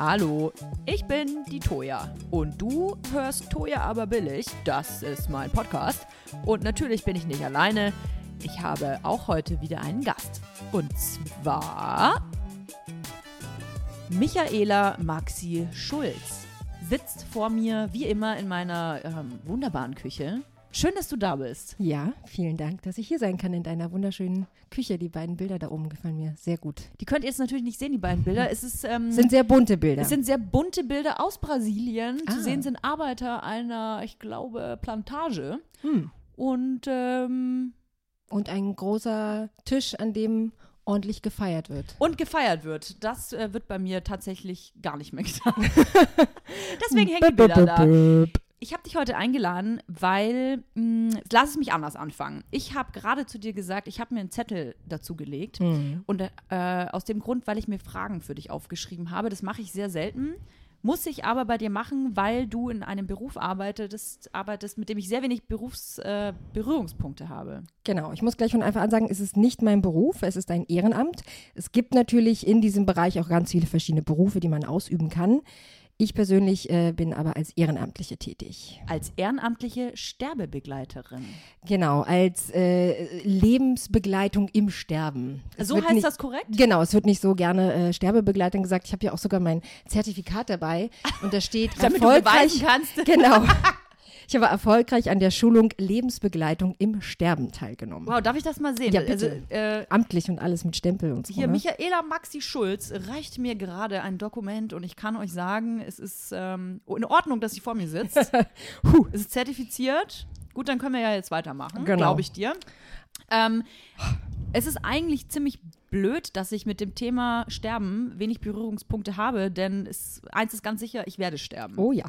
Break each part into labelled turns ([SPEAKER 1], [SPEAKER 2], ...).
[SPEAKER 1] Hallo, ich bin die Toja und du hörst Toja aber billig. Das ist mein Podcast. Und natürlich bin ich nicht alleine. Ich habe auch heute wieder einen Gast. Und zwar Michaela Maxi Schulz sitzt vor mir wie immer in meiner ähm, wunderbaren Küche. Schön, dass du da bist.
[SPEAKER 2] Ja, vielen Dank, dass ich hier sein kann in deiner wunderschönen Küche. Die beiden Bilder da oben gefallen mir sehr gut.
[SPEAKER 1] Die könnt ihr jetzt natürlich nicht sehen, die beiden Bilder. Es ist, ähm,
[SPEAKER 2] sind sehr bunte Bilder.
[SPEAKER 1] Es sind sehr bunte Bilder aus Brasilien.
[SPEAKER 2] Ah.
[SPEAKER 1] Zu sehen sind Arbeiter einer, ich glaube, Plantage.
[SPEAKER 2] Hm.
[SPEAKER 1] Und ähm,
[SPEAKER 2] Und ein großer Tisch, an dem ordentlich gefeiert wird.
[SPEAKER 1] und gefeiert wird. Das äh, wird bei mir tatsächlich gar nicht mehr getan. Deswegen hängen die Bilder da. Ich habe dich heute eingeladen, weil, mh, lass es mich anders anfangen. Ich habe gerade zu dir gesagt, ich habe mir einen Zettel dazu gelegt.
[SPEAKER 2] Mhm.
[SPEAKER 1] Und äh, aus dem Grund, weil ich mir Fragen für dich aufgeschrieben habe. Das mache ich sehr selten. Muss ich aber bei dir machen, weil du in einem Beruf arbeitest, arbeitest mit dem ich sehr wenig Berufs, äh, habe.
[SPEAKER 2] Genau, ich muss gleich von Anfang an sagen, es ist nicht mein Beruf, es ist ein Ehrenamt. Es gibt natürlich in diesem Bereich auch ganz viele verschiedene Berufe, die man ausüben kann. Ich persönlich äh, bin aber als Ehrenamtliche tätig.
[SPEAKER 1] Als ehrenamtliche Sterbebegleiterin.
[SPEAKER 2] Genau, als äh, Lebensbegleitung im Sterben. Es
[SPEAKER 1] So heißt
[SPEAKER 2] nicht-
[SPEAKER 1] das korrekt?
[SPEAKER 2] Genau, es wird nicht so gerne äh, Sterbebegleitung gesagt. Ich habe ja auch sogar mein Zertifikat dabei und da steht
[SPEAKER 1] Damit du
[SPEAKER 2] erfolgreich.
[SPEAKER 1] beweisen kannst.
[SPEAKER 2] Genau. Ich habe erfolgreich an der Schulung Lebensbegleitung im Sterben teilgenommen.
[SPEAKER 1] Wow, darf ich das mal sehen?
[SPEAKER 2] Ja, bitte.
[SPEAKER 1] Also, äh,
[SPEAKER 2] Amtlich und alles mit Stempel und so.
[SPEAKER 1] Hier,
[SPEAKER 2] ne?
[SPEAKER 1] Michaela Maxi Schulz reicht mir gerade ein Dokument und ich kann euch sagen, es ist ähm, in Ordnung, dass sie vor mir sitzt.
[SPEAKER 2] Huh.
[SPEAKER 1] es ist zertifiziert. Gut, dann können wir ja jetzt weitermachen,
[SPEAKER 2] Genau.
[SPEAKER 1] glaube ich dir. Ähm, es ist eigentlich ziemlich blöd, dass ich mit dem Thema Sterben wenig Berührungspunkte habe, denn es, eins ist ganz sicher, ich werde sterben.
[SPEAKER 2] Oh ja.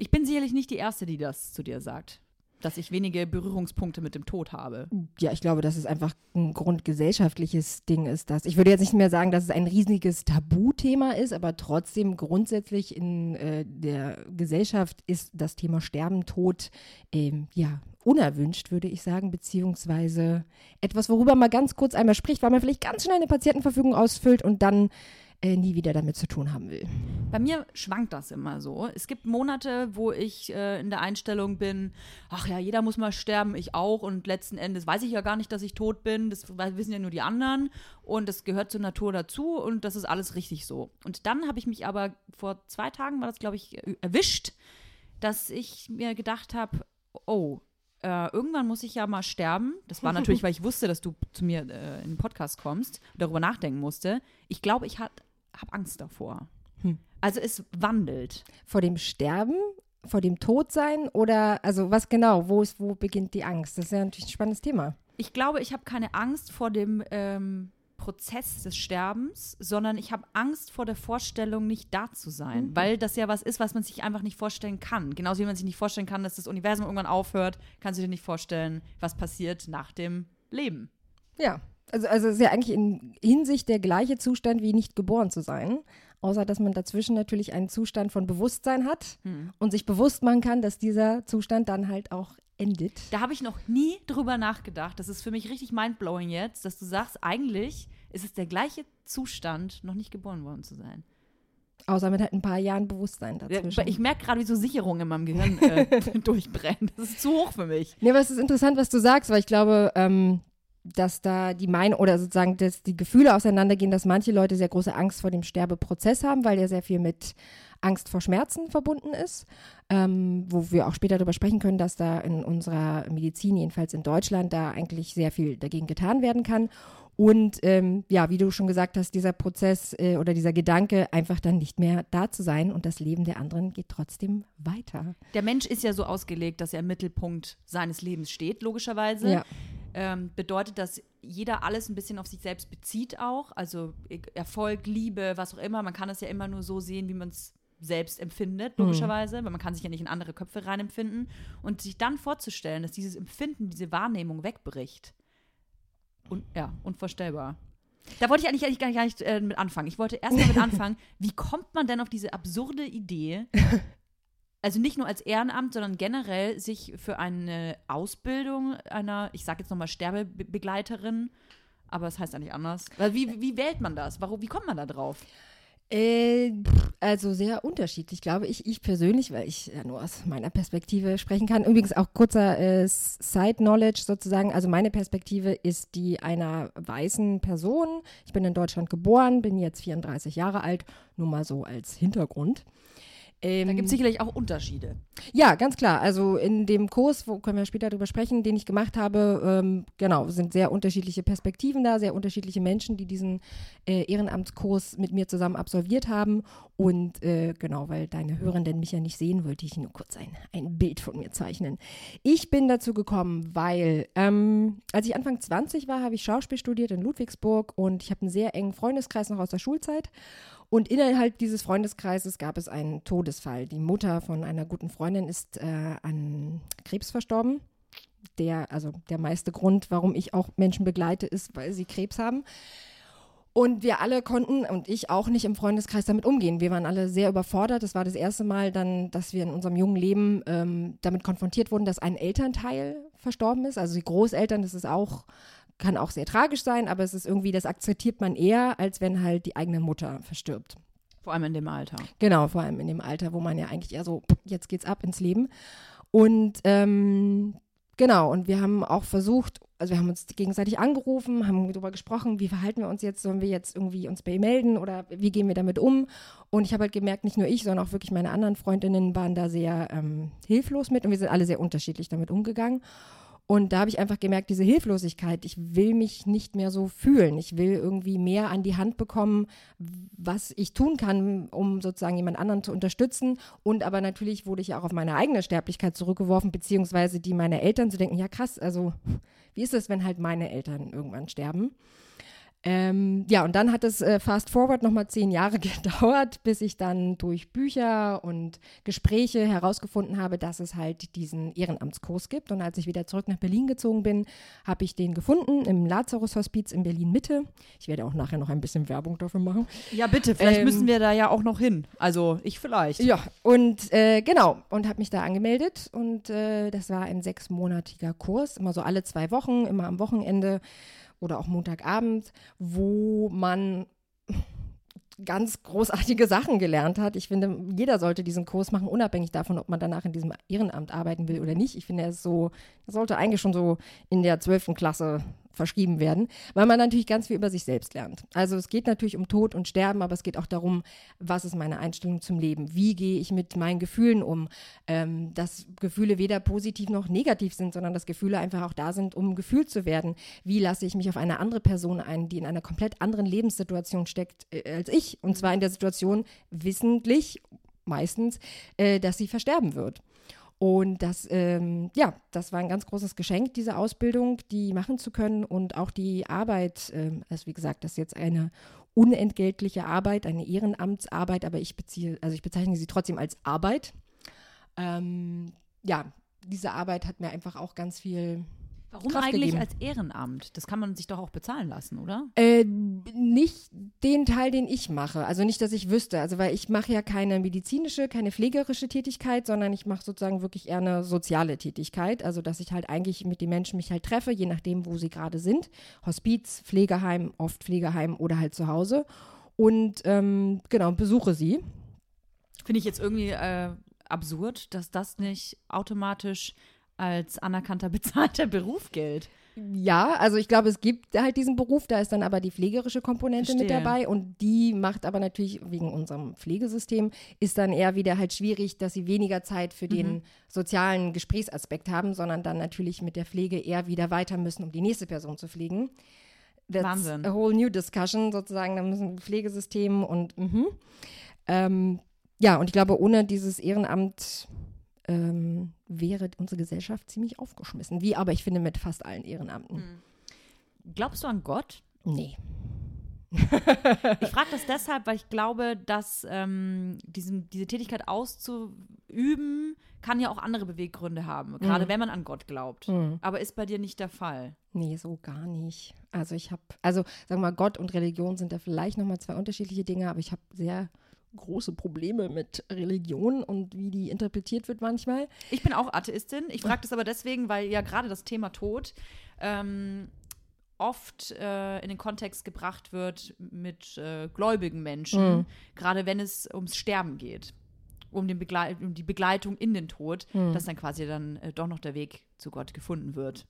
[SPEAKER 1] Ich bin sicherlich nicht die Erste, die das zu dir sagt, dass ich wenige Berührungspunkte mit dem Tod habe.
[SPEAKER 2] Ja, ich glaube, dass es einfach ein grundgesellschaftliches Ding ist. Das. Ich würde jetzt nicht mehr sagen, dass es ein riesiges Tabuthema ist, aber trotzdem grundsätzlich in äh, der Gesellschaft ist das Thema Sterben, Tod, ähm, ja, unerwünscht, würde ich sagen, beziehungsweise etwas, worüber man ganz kurz einmal spricht, weil man vielleicht ganz schnell eine Patientenverfügung ausfüllt und dann äh, nie wieder damit zu tun haben will.
[SPEAKER 1] Bei mir schwankt das immer so. Es gibt Monate, wo ich äh, in der Einstellung bin, ach ja, jeder muss mal sterben, ich auch. Und letzten Endes weiß ich ja gar nicht, dass ich tot bin. Das wissen ja nur die anderen. Und das gehört zur Natur dazu. Und das ist alles richtig so. Und dann habe ich mich aber vor zwei Tagen, war das, glaube ich, äh, erwischt, dass ich mir gedacht habe, oh, äh, irgendwann muss ich ja mal sterben. Das war natürlich, weil ich wusste, dass du zu mir äh, in den Podcast kommst darüber nachdenken musste. Ich glaube, ich habe Angst davor. Also es wandelt.
[SPEAKER 2] Vor dem Sterben, vor dem Todsein oder, also was genau, wo, ist, wo beginnt die Angst? Das ist ja natürlich ein spannendes Thema.
[SPEAKER 1] Ich glaube, ich habe keine Angst vor dem ähm, Prozess des Sterbens, sondern ich habe Angst vor der Vorstellung, nicht da zu sein, weil das ja was ist, was man sich einfach nicht vorstellen kann. Genauso wie man sich nicht vorstellen kann, dass das Universum irgendwann aufhört, kannst du dir nicht vorstellen, was passiert nach dem Leben.
[SPEAKER 2] Ja, also, also es ist ja eigentlich in Hinsicht der gleiche Zustand wie nicht geboren zu sein, außer dass man dazwischen natürlich einen Zustand von Bewusstsein hat und sich bewusst machen kann, dass dieser Zustand dann halt auch endet.
[SPEAKER 1] Da habe ich noch nie drüber nachgedacht. Das ist für mich richtig mindblowing jetzt, dass du sagst, eigentlich ist es der gleiche Zustand, noch nicht geboren worden zu sein.
[SPEAKER 2] Außer mit halt ein paar Jahren Bewusstsein
[SPEAKER 1] Ja,
[SPEAKER 2] dazwischen.
[SPEAKER 1] Ich merke gerade, wie so Sicherungen in meinem Gehirn äh, durchbrennen. Das ist zu hoch für mich.
[SPEAKER 2] Nee, aber es ist interessant, was du sagst, weil ich glaube, ähm, dass da die Meinung oder sozusagen dass die Gefühle auseinandergehen, dass manche Leute sehr große Angst vor dem Sterbeprozess haben, weil der sehr viel mit Angst vor Schmerzen verbunden ist, ähm, wo wir auch später darüber sprechen können, dass da in unserer Medizin, jedenfalls in Deutschland, da eigentlich sehr viel dagegen getan werden kann. Und ähm, ja, wie du schon gesagt hast, dieser Prozess äh, oder dieser Gedanke, einfach dann nicht mehr da zu sein und das Leben der anderen geht trotzdem weiter.
[SPEAKER 1] Der Mensch ist ja so ausgelegt, dass er im Mittelpunkt seines Lebens steht, logischerweise.
[SPEAKER 2] Ja.
[SPEAKER 1] Ähm, bedeutet, dass jeder alles ein bisschen auf sich selbst bezieht auch. Also E- Erfolg, Liebe, was auch immer. Man kann es ja immer nur so sehen, wie man es selbst empfindet, logischerweise, weil man kann sich ja nicht in andere Köpfe reinempfinden. Und sich dann vorzustellen, dass dieses Empfinden, diese Wahrnehmung wegbricht. Und ja, unvorstellbar. Da wollte ich eigentlich, eigentlich gar nicht, gar nicht äh, mit anfangen. Ich wollte erst mal mit anfangen, wie kommt man denn auf diese absurde Idee, also nicht nur als Ehrenamt, sondern generell sich für eine Ausbildung einer, ich sage jetzt nochmal Sterbebegleiterin, aber es heißt eigentlich anders. Wie, wie wählt man das? Warum, wie kommt man da drauf?
[SPEAKER 2] Äh, also sehr unterschiedlich, glaube ich. Ich persönlich, weil ich ja nur aus meiner Perspektive sprechen kann. Übrigens auch kurzer äh, Side-Knowledge sozusagen. Also meine Perspektive ist die einer weißen Person. Ich bin in Deutschland geboren, bin jetzt 34 Jahre alt, nur mal so als Hintergrund.
[SPEAKER 1] Ähm, da gibt es sicherlich auch Unterschiede.
[SPEAKER 2] Ja, ganz klar. Also in dem Kurs, wo können wir später drüber sprechen, den ich gemacht habe, ähm, genau, sind sehr unterschiedliche Perspektiven da, sehr unterschiedliche Menschen, die diesen äh, Ehrenamtskurs mit mir zusammen absolviert haben. Und äh, genau, weil deine Hörenden mich ja nicht sehen, wollte ich nur kurz ein, ein Bild von mir zeichnen. Ich bin dazu gekommen, weil ähm, als ich Anfang 20 war, habe ich Schauspiel studiert in Ludwigsburg und ich habe einen sehr engen Freundeskreis noch aus der Schulzeit. Und innerhalb dieses Freundeskreises gab es einen Todesfall. Die Mutter von einer guten Freundin ist äh, an Krebs verstorben. Der, also der meiste Grund, warum ich auch Menschen begleite, ist, weil sie Krebs haben. Und wir alle konnten und ich auch nicht im Freundeskreis damit umgehen. Wir waren alle sehr überfordert. Das war das erste Mal dann, dass wir in unserem jungen Leben ähm, damit konfrontiert wurden, dass ein Elternteil verstorben ist. Also die Großeltern, das ist auch kann auch sehr tragisch sein, aber es ist irgendwie, das akzeptiert man eher, als wenn halt die eigene Mutter verstirbt.
[SPEAKER 1] Vor allem in dem Alter.
[SPEAKER 2] Genau, vor allem in dem Alter, wo man ja eigentlich eher so, jetzt geht's ab ins Leben. Und ähm, genau, und wir haben auch versucht, also wir haben uns gegenseitig angerufen, haben darüber gesprochen, wie verhalten wir uns jetzt, sollen wir jetzt irgendwie uns bei ihm melden oder wie gehen wir damit um? Und ich habe halt gemerkt, nicht nur ich, sondern auch wirklich meine anderen Freundinnen waren da sehr ähm, hilflos mit und wir sind alle sehr unterschiedlich damit umgegangen. Und da habe ich einfach gemerkt, diese Hilflosigkeit, ich will mich nicht mehr so fühlen. Ich will irgendwie mehr an die Hand bekommen, was ich tun kann, um sozusagen jemand anderen zu unterstützen. Und aber natürlich wurde ich auch auf meine eigene Sterblichkeit zurückgeworfen, beziehungsweise die meiner Eltern zu denken, ja krass, also wie ist es, wenn halt meine Eltern irgendwann sterben? Ähm, ja, und dann hat es äh, fast forward nochmal zehn Jahre gedauert, bis ich dann durch Bücher und Gespräche herausgefunden habe, dass es halt diesen Ehrenamtskurs gibt. Und als ich wieder zurück nach Berlin gezogen bin, habe ich den gefunden im Lazarus-Hospiz in Berlin-Mitte. Ich werde auch nachher noch ein bisschen Werbung dafür machen.
[SPEAKER 1] Ja, bitte, vielleicht ähm, müssen wir da ja auch noch hin. Also ich vielleicht.
[SPEAKER 2] Ja, und äh, genau, und habe mich da angemeldet. Und äh, das war ein sechsmonatiger Kurs, immer so alle zwei Wochen, immer am Wochenende oder auch Montagabend, wo man ganz großartige Sachen gelernt hat. Ich finde, jeder sollte diesen Kurs machen, unabhängig davon, ob man danach in diesem Ehrenamt arbeiten will oder nicht. Ich finde, er ist so, er sollte eigentlich schon so in der zwölften Klasse verschrieben werden, weil man natürlich ganz viel über sich selbst lernt. Also es geht natürlich um Tod und Sterben, aber es geht auch darum, was ist meine Einstellung zum Leben? Wie gehe ich mit meinen Gefühlen um? Ähm, dass Gefühle weder positiv noch negativ sind, sondern dass Gefühle einfach auch da sind, um gefühlt zu werden. Wie lasse ich mich auf eine andere Person ein, die in einer komplett anderen Lebenssituation steckt äh, als ich? Und zwar in der Situation wissentlich, meistens, äh, dass sie versterben wird. Und das, ähm, ja, das war ein ganz großes Geschenk, diese Ausbildung, die machen zu können und auch die Arbeit, ähm, also wie gesagt, das ist jetzt eine unentgeltliche Arbeit, eine Ehrenamtsarbeit, aber ich beziehe, also ich bezeichne sie trotzdem als Arbeit. Ähm, ja, diese Arbeit hat mir einfach auch ganz viel
[SPEAKER 1] Warum
[SPEAKER 2] Kraft
[SPEAKER 1] eigentlich
[SPEAKER 2] gegeben.
[SPEAKER 1] als Ehrenamt? Das kann man sich doch auch bezahlen lassen, oder?
[SPEAKER 2] Äh, nicht den Teil, den ich mache. Also nicht, dass ich wüsste. Also weil ich mache ja keine medizinische, keine pflegerische Tätigkeit, sondern ich mache sozusagen wirklich eher eine soziale Tätigkeit. Also dass ich halt eigentlich mit den Menschen mich halt treffe, je nachdem, wo sie gerade sind. Hospiz, Pflegeheim, oft Pflegeheim oder halt zu Hause. Und ähm, genau, besuche sie.
[SPEAKER 1] Finde ich jetzt irgendwie äh, absurd, dass das nicht automatisch als anerkannter bezahlter Beruf gilt.
[SPEAKER 2] Ja, also ich glaube, es gibt halt diesen Beruf, da ist dann aber die pflegerische Komponente mit
[SPEAKER 1] Verstehe.
[SPEAKER 2] dabei und die macht aber natürlich wegen unserem Pflegesystem ist dann eher wieder halt schwierig, dass sie weniger Zeit für den sozialen Gesprächsaspekt haben, sondern dann natürlich mit der Pflege eher wieder weiter müssen, um die nächste Person zu pflegen. That's
[SPEAKER 1] Wahnsinn.
[SPEAKER 2] a whole new discussion sozusagen, da müssen Pflegesystem und mhm. ähm, ja, und ich glaube, ohne dieses Ehrenamt ähm, wäre unsere Gesellschaft ziemlich aufgeschmissen. Wie aber ich finde mit fast allen Ehrenamten.
[SPEAKER 1] Glaubst du an Gott?
[SPEAKER 2] Nee.
[SPEAKER 1] Ich frage das deshalb, weil ich glaube, dass ähm, diesen, diese Tätigkeit auszuüben, kann ja auch andere Beweggründe haben, gerade wenn man an Gott glaubt.
[SPEAKER 2] Mhm.
[SPEAKER 1] Aber ist bei dir nicht der Fall.
[SPEAKER 2] Nee, so gar nicht. Also ich habe, also sagen wir mal, Gott und Religion sind da vielleicht nochmal zwei unterschiedliche Dinge, aber ich habe sehr große Probleme mit Religion und wie die interpretiert wird manchmal.
[SPEAKER 1] Ich bin auch Atheistin. Ich frage das aber deswegen, weil ja gerade das Thema Tod ähm, oft äh, in den Kontext gebracht wird mit äh, gläubigen Menschen,
[SPEAKER 2] Mhm.
[SPEAKER 1] gerade wenn es ums Sterben geht, um, den Begleit um die Begleitung in den Tod,
[SPEAKER 2] Mhm.
[SPEAKER 1] dass dann quasi dann äh, doch noch der Weg zu Gott gefunden wird.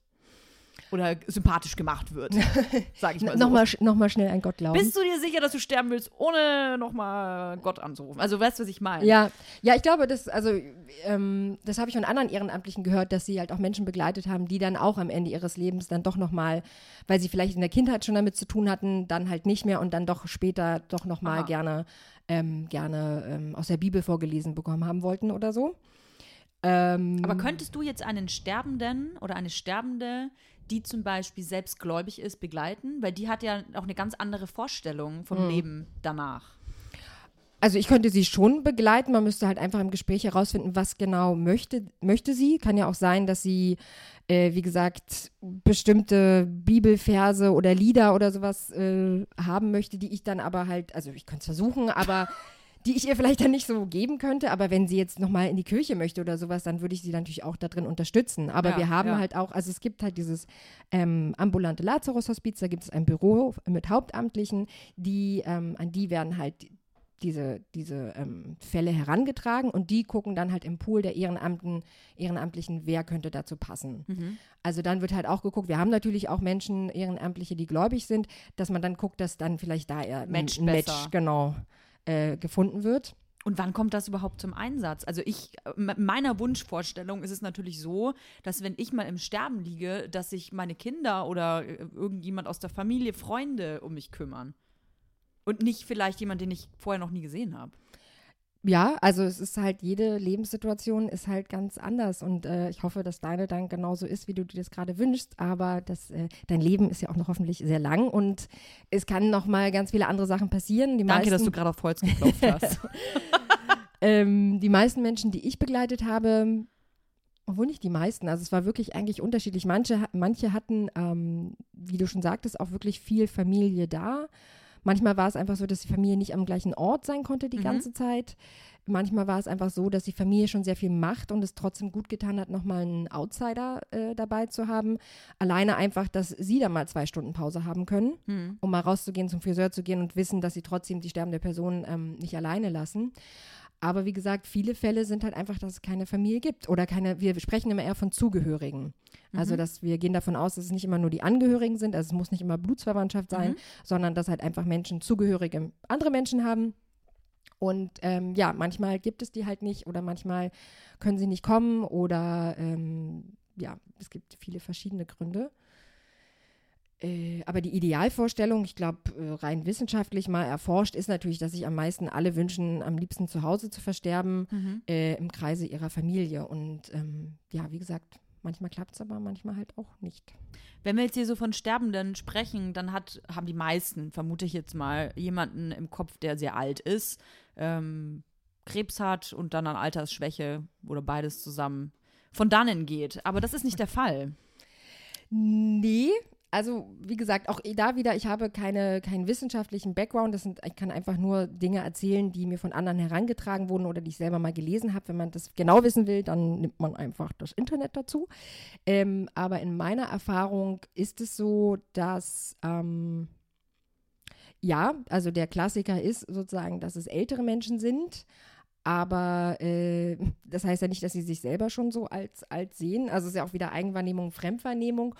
[SPEAKER 1] Oder sympathisch gemacht wird, sag ich mal so.
[SPEAKER 2] Nochmal noch mal schnell an Gott glauben.
[SPEAKER 1] Bist du dir sicher, dass du sterben willst, ohne nochmal Gott anzurufen? Also weißt du, was ich meine?
[SPEAKER 2] Ja, ja, ich glaube, das, also, ähm, das habe ich von anderen Ehrenamtlichen gehört, dass sie halt auch Menschen begleitet haben, die dann auch am Ende ihres Lebens dann doch nochmal, weil sie vielleicht in der Kindheit schon damit zu tun hatten, dann halt nicht mehr und dann doch später doch nochmal gerne, ähm, gerne ähm, aus der Bibel vorgelesen bekommen haben wollten oder so. Ähm,
[SPEAKER 1] Aber könntest du jetzt einen Sterbenden oder eine Sterbende, die zum Beispiel selbst gläubig ist, begleiten? Weil die hat ja auch eine ganz andere Vorstellung vom
[SPEAKER 2] Mhm.
[SPEAKER 1] Leben danach.
[SPEAKER 2] Also ich könnte sie schon begleiten, man müsste halt einfach im Gespräch herausfinden, was genau möchte, möchte sie. Kann ja auch sein, dass sie, äh, wie gesagt, bestimmte Bibelverse oder Lieder oder sowas äh, haben möchte, die ich dann aber halt, also ich könnte es versuchen, aber die ich ihr vielleicht dann nicht so geben könnte. Aber wenn sie jetzt nochmal in die Kirche möchte oder sowas, dann würde ich sie natürlich auch da drin unterstützen. Aber
[SPEAKER 1] Ja,
[SPEAKER 2] wir haben
[SPEAKER 1] ja.
[SPEAKER 2] halt auch, also es gibt halt dieses ähm, ambulante Lazarus-Hospiz, da gibt es ein Büro mit Hauptamtlichen, die, ähm, an die werden halt diese, diese ähm, Fälle herangetragen und die gucken dann halt im Pool der Ehrenamten, Ehrenamtlichen, wer könnte dazu passen.
[SPEAKER 1] Mhm.
[SPEAKER 2] Also dann wird halt auch geguckt, wir haben natürlich auch Menschen, Ehrenamtliche, die gläubig sind, dass man dann guckt, dass dann vielleicht da eher ein
[SPEAKER 1] Matcht
[SPEAKER 2] ein Match genau äh, gefunden wird.
[SPEAKER 1] Und wann kommt das überhaupt zum Einsatz? Also ich, in meiner Wunschvorstellung ist es natürlich so, dass wenn ich mal im Sterben liege, dass sich meine Kinder oder äh, irgendjemand aus der Familie, Freunde um mich kümmern. Und nicht vielleicht jemand, den ich vorher noch nie gesehen habe.
[SPEAKER 2] Ja, also es ist halt, jede Lebenssituation ist halt ganz anders und äh, ich hoffe, dass deine dann genauso ist, wie du dir das gerade wünschst, aber das, äh, dein Leben ist ja auch noch hoffentlich sehr lang und es kann noch mal ganz viele andere Sachen passieren. Die
[SPEAKER 1] Danke,
[SPEAKER 2] meisten,
[SPEAKER 1] dass du gerade auf Holz geklopft hast.
[SPEAKER 2] Ähm, die meisten Menschen, die ich begleitet habe, obwohl nicht die meisten, also es war wirklich eigentlich unterschiedlich. Manche, manche hatten, ähm, wie du schon sagtest, auch wirklich viel Familie da. Manchmal war es einfach so, dass die Familie nicht am gleichen Ort sein konnte die
[SPEAKER 1] Mhm.
[SPEAKER 2] ganze Zeit. Manchmal war es einfach so, dass die Familie schon sehr viel macht und es trotzdem gut getan hat, nochmal einen Outsider äh, dabei zu haben. Alleine einfach, dass sie da mal zwei Stunden Pause haben können,
[SPEAKER 1] Hm.
[SPEAKER 2] um mal rauszugehen, zum Friseur zu gehen und wissen, dass sie trotzdem die sterbende Person ähm, nicht alleine lassen. Aber wie gesagt, viele Fälle sind halt einfach, dass es keine Familie gibt oder keine, wir sprechen immer eher von Zugehörigen. Also,
[SPEAKER 1] Mhm.
[SPEAKER 2] dass wir gehen davon aus, dass es nicht immer nur die Angehörigen sind, also es muss nicht immer Blutsverwandtschaft sein,
[SPEAKER 1] Mhm.
[SPEAKER 2] sondern dass halt einfach Menschen Zugehörige andere Menschen haben. Und ähm, ja, manchmal gibt es die halt nicht oder manchmal können sie nicht kommen oder ähm, ja, es gibt viele verschiedene Gründe. Äh, aber die Idealvorstellung, ich glaube, äh, rein wissenschaftlich mal erforscht, ist natürlich, dass sich am meisten alle wünschen, am liebsten zu Hause zu versterben,
[SPEAKER 1] Mhm.
[SPEAKER 2] äh, im Kreise ihrer Familie. Und ähm, ja, wie gesagt, manchmal klappt es aber, manchmal halt auch nicht.
[SPEAKER 1] Wenn wir jetzt hier so von Sterbenden sprechen, dann hat, haben die meisten, vermute ich jetzt mal, jemanden im Kopf, der sehr alt ist, ähm, Krebs hat und dann an Altersschwäche oder beides zusammen von dannen geht. Aber das ist nicht der Fall.
[SPEAKER 2] Nee, also wie gesagt, auch da wieder, ich habe keine, keinen wissenschaftlichen Background. Das sind, ich kann einfach nur Dinge erzählen, die mir von anderen herangetragen wurden oder die ich selber mal gelesen habe. Wenn man das genau wissen will, dann nimmt man einfach das Internet dazu. Ähm, aber in meiner Erfahrung ist es so, dass ähm, ja, also der Klassiker ist sozusagen, dass es ältere Menschen sind. Aber äh, das heißt ja nicht, dass sie sich selber schon so als alt sehen. Also es ist ja auch wieder Eigenwahrnehmung, Fremdwahrnehmung.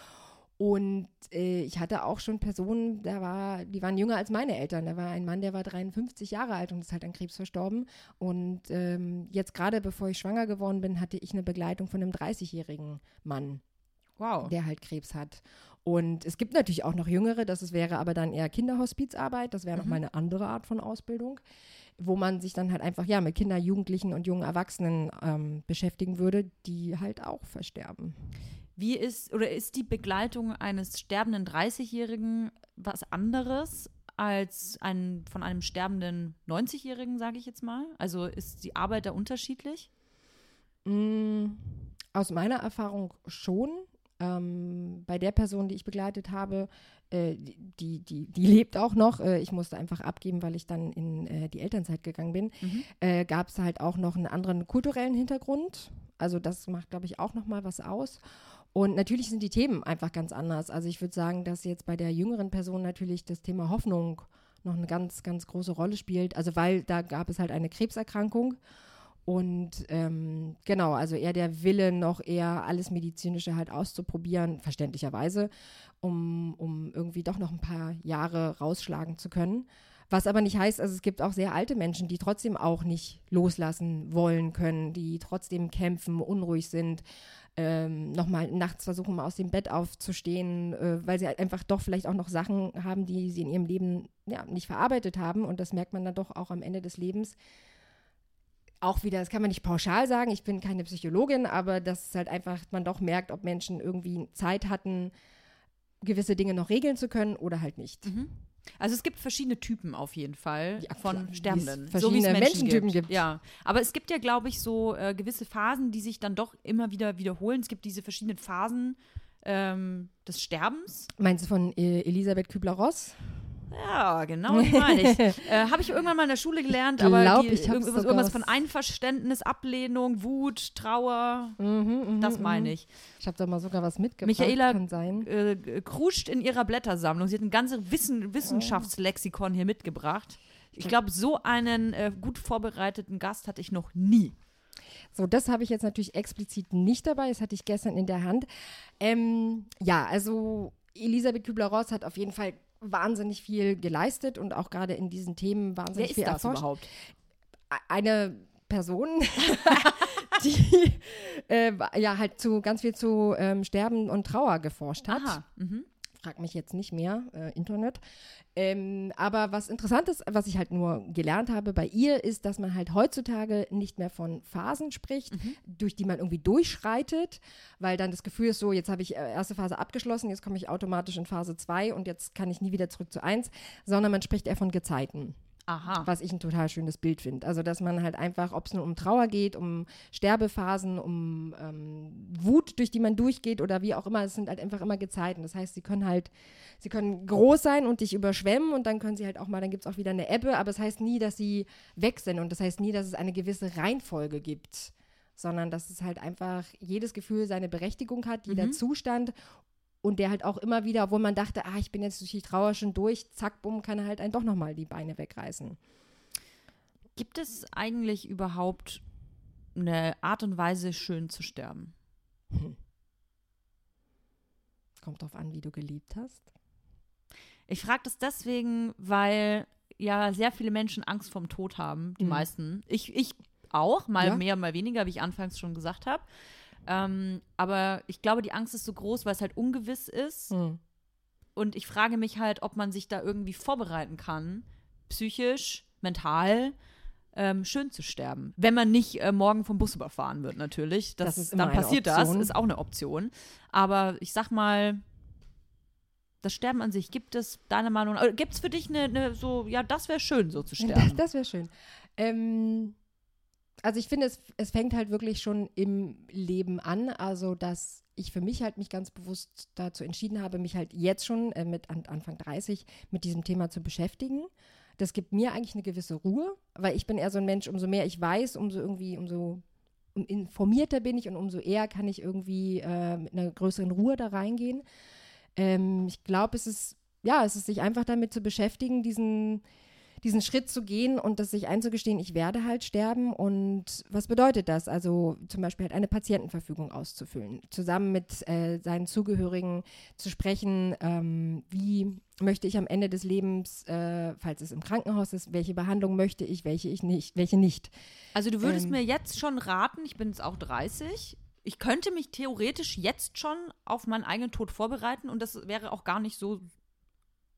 [SPEAKER 2] Und äh, ich hatte auch schon Personen, der war, die waren jünger als meine Eltern. Da war ein Mann, der war 53 Jahre alt und ist halt an Krebs verstorben. Und ähm, jetzt gerade bevor ich schwanger geworden bin, hatte ich eine Begleitung von einem 30-jährigen Mann
[SPEAKER 1] Wow.
[SPEAKER 2] der halt Krebs hat. Und es gibt natürlich auch noch Jüngere, das ist, wäre aber dann eher Kinderhospizarbeit, das wäre
[SPEAKER 1] Mhm.
[SPEAKER 2] nochmal eine andere Art von Ausbildung, wo man sich dann halt einfach ja mit Kinder, Jugendlichen und jungen Erwachsenen ähm, beschäftigen würde, die halt auch versterben.
[SPEAKER 1] Wie ist oder ist die Begleitung eines sterbenden 30-Jährigen was anderes als ein, von einem sterbenden 90-Jährigen, sage ich jetzt mal? Also ist die Arbeit da unterschiedlich?
[SPEAKER 2] Mm, aus meiner Erfahrung schon. Ähm, bei der Person, die ich begleitet habe, äh, die, die, die lebt auch noch. Äh, ich musste einfach abgeben, weil ich dann in äh, die Elternzeit gegangen bin.
[SPEAKER 1] Mhm.
[SPEAKER 2] Äh, Gab es halt auch noch einen anderen kulturellen Hintergrund. Also das macht, glaube ich, auch noch mal was aus. Und natürlich sind die Themen einfach ganz anders. Also ich würde sagen, dass jetzt bei der jüngeren Person natürlich das Thema Hoffnung noch eine ganz, ganz große Rolle spielt. Also weil da gab es halt eine Krebserkrankung. Und ähm, genau, also eher der Wille, noch eher alles Medizinische halt auszuprobieren, verständlicherweise, um, um irgendwie doch noch ein paar Jahre rausschlagen zu können. Was aber nicht heißt, also es gibt auch sehr alte Menschen, die trotzdem auch nicht loslassen wollen können, die trotzdem kämpfen, unruhig sind, ähm, nochmal nachts versuchen, mal aus dem Bett aufzustehen, äh, weil sie halt einfach doch vielleicht auch noch Sachen haben, die sie in ihrem Leben ja, nicht verarbeitet haben. Und das merkt man dann doch auch am Ende des Lebens. Auch wieder, das kann man nicht pauschal sagen, ich bin keine Psychologin, aber dass es halt einfach man doch merkt, ob Menschen irgendwie Zeit hatten, gewisse Dinge noch regeln zu können oder halt nicht.
[SPEAKER 1] Mhm. Also es gibt verschiedene Typen auf jeden Fall
[SPEAKER 2] Ja,
[SPEAKER 1] von
[SPEAKER 2] klar,
[SPEAKER 1] Sterbenden. so wie es Menschen
[SPEAKER 2] Menschentypen
[SPEAKER 1] gibt.
[SPEAKER 2] gibt.
[SPEAKER 1] Ja, aber es gibt ja, glaube ich, so äh, gewisse Phasen, die sich dann doch immer wieder wiederholen. Es gibt diese verschiedenen Phasen ähm, des Sterbens.
[SPEAKER 2] Meinst du von äh, Elisabeth Kübler-Ross?
[SPEAKER 1] Ja, genau, die meine ich. äh, Habe ich irgendwann mal in der Schule gelernt, aber
[SPEAKER 2] Glaub,
[SPEAKER 1] die,
[SPEAKER 2] ich
[SPEAKER 1] irgendwas,
[SPEAKER 2] sogar
[SPEAKER 1] irgendwas
[SPEAKER 2] was-
[SPEAKER 1] von Einverständnis, Ablehnung, Wut, Trauer,
[SPEAKER 2] Mhm,
[SPEAKER 1] das meine ich.
[SPEAKER 2] Ich habe da mal sogar was mitgebracht.
[SPEAKER 1] Michaela-
[SPEAKER 2] kann sein.
[SPEAKER 1] Äh, kruscht in ihrer Blättersammlung. Sie hat ein ganzes Wissen, Wissenschaftslexikon hier mitgebracht. Ich glaube, so einen äh, gut vorbereiteten Gast hatte ich noch nie.
[SPEAKER 2] So, das habe ich jetzt natürlich explizit nicht dabei. Das hatte ich gestern in der Hand. Ähm, ja, also Elisabeth Kübler-Ross hat auf jeden Fall wahnsinnig viel geleistet und auch gerade in diesen Themen
[SPEAKER 1] Wer
[SPEAKER 2] wahnsinnig
[SPEAKER 1] ist
[SPEAKER 2] viel
[SPEAKER 1] das
[SPEAKER 2] erforscht.
[SPEAKER 1] überhaupt?
[SPEAKER 2] Eine Person, die äh, ja halt zu ganz viel zu ähm, Sterben und Trauer geforscht hat.
[SPEAKER 1] Aha. Mhm.
[SPEAKER 2] Frag mich jetzt nicht mehr, äh, Internet. Ähm, aber was interessant ist, was ich halt nur gelernt habe bei ihr, ist, dass man halt heutzutage nicht mehr von Phasen spricht, durch die man irgendwie durchschreitet, weil dann das Gefühl ist so, jetzt habe ich äh, erste Phase abgeschlossen, jetzt komme ich automatisch in Phase 2 und jetzt kann ich nie wieder zurück zu 1, sondern man spricht eher von Gezeiten
[SPEAKER 1] Aha.
[SPEAKER 2] was ich ein total schönes Bild finde. Also, dass man halt einfach, ob es nur um Trauer geht, um Sterbephasen, um ähm, Wut, durch die man durchgeht oder wie auch immer, es sind halt einfach immer Gezeiten. Das heißt, sie können halt, sie können groß sein und dich überschwemmen und dann können sie halt auch mal, dann gibt es auch wieder eine Ebbe, aber es heißt nie, dass sie weg sind und das heißt nie, dass es eine gewisse Reihenfolge gibt, sondern dass es halt einfach jedes Gefühl seine Berechtigung hat, jeder Zustand und der halt auch immer wieder, obwohl man dachte, ah, ich bin jetzt durch die Trauer schon durch, zack, bumm, kann er halt einen doch nochmal die Beine wegreißen.
[SPEAKER 1] Gibt es eigentlich überhaupt eine Art und Weise, schön zu sterben?
[SPEAKER 2] Kommt drauf an, wie du geliebt hast.
[SPEAKER 1] Ich frage das deswegen, weil ja sehr viele Menschen Angst vorm Tod haben, die
[SPEAKER 2] Mhm.
[SPEAKER 1] meisten. Ich, ich auch, mal
[SPEAKER 2] Ja.
[SPEAKER 1] mehr, mal weniger, wie ich anfangs schon gesagt habe. Ähm, aber ich glaube, die Angst ist so groß, weil es halt ungewiss ist.
[SPEAKER 2] Hm.
[SPEAKER 1] Und ich frage mich halt, ob man sich da irgendwie vorbereiten kann, psychisch, mental, ähm, schön zu sterben. Wenn man nicht äh, morgen vom Bus überfahren wird, natürlich. Das,
[SPEAKER 2] Das ist
[SPEAKER 1] dann passiert das,
[SPEAKER 2] Option.
[SPEAKER 1] ist auch eine Option. Aber ich sag mal, das Sterben an sich, gibt es deiner Meinung nach, gibt es für dich eine, eine so, ja, das wäre schön, so zu
[SPEAKER 2] Das,
[SPEAKER 1] sterben.
[SPEAKER 2] das wäre schön. Ähm, also ich finde, es, es fängt halt wirklich schon im Leben an. Also, dass ich für mich halt mich ganz bewusst dazu entschieden habe, mich halt jetzt schon äh, mit an, Anfang 30 mit diesem Thema zu beschäftigen. Das gibt mir eigentlich eine gewisse Ruhe, weil ich bin eher so ein Mensch, umso mehr ich weiß, umso irgendwie, umso um- informierter bin ich und umso eher kann ich irgendwie äh, mit einer größeren Ruhe da reingehen. Ähm, ich glaube, es ist, ja, es ist sich einfach damit zu beschäftigen, diesen, diesen Schritt zu gehen und das sich einzugestehen, ich werde halt sterben und was bedeutet das? Also zum Beispiel halt eine Patientenverfügung auszufüllen, zusammen mit äh, seinen Zugehörigen zu sprechen, ähm, wie möchte ich am Ende des Lebens, äh, falls es im Krankenhaus ist, welche Behandlung möchte ich, welche ich nicht, welche nicht.
[SPEAKER 1] Also du würdest
[SPEAKER 2] Ähm.
[SPEAKER 1] mir jetzt schon raten, ich bin jetzt auch 30, ich könnte mich theoretisch jetzt schon auf meinen eigenen Tod vorbereiten und das wäre auch gar nicht so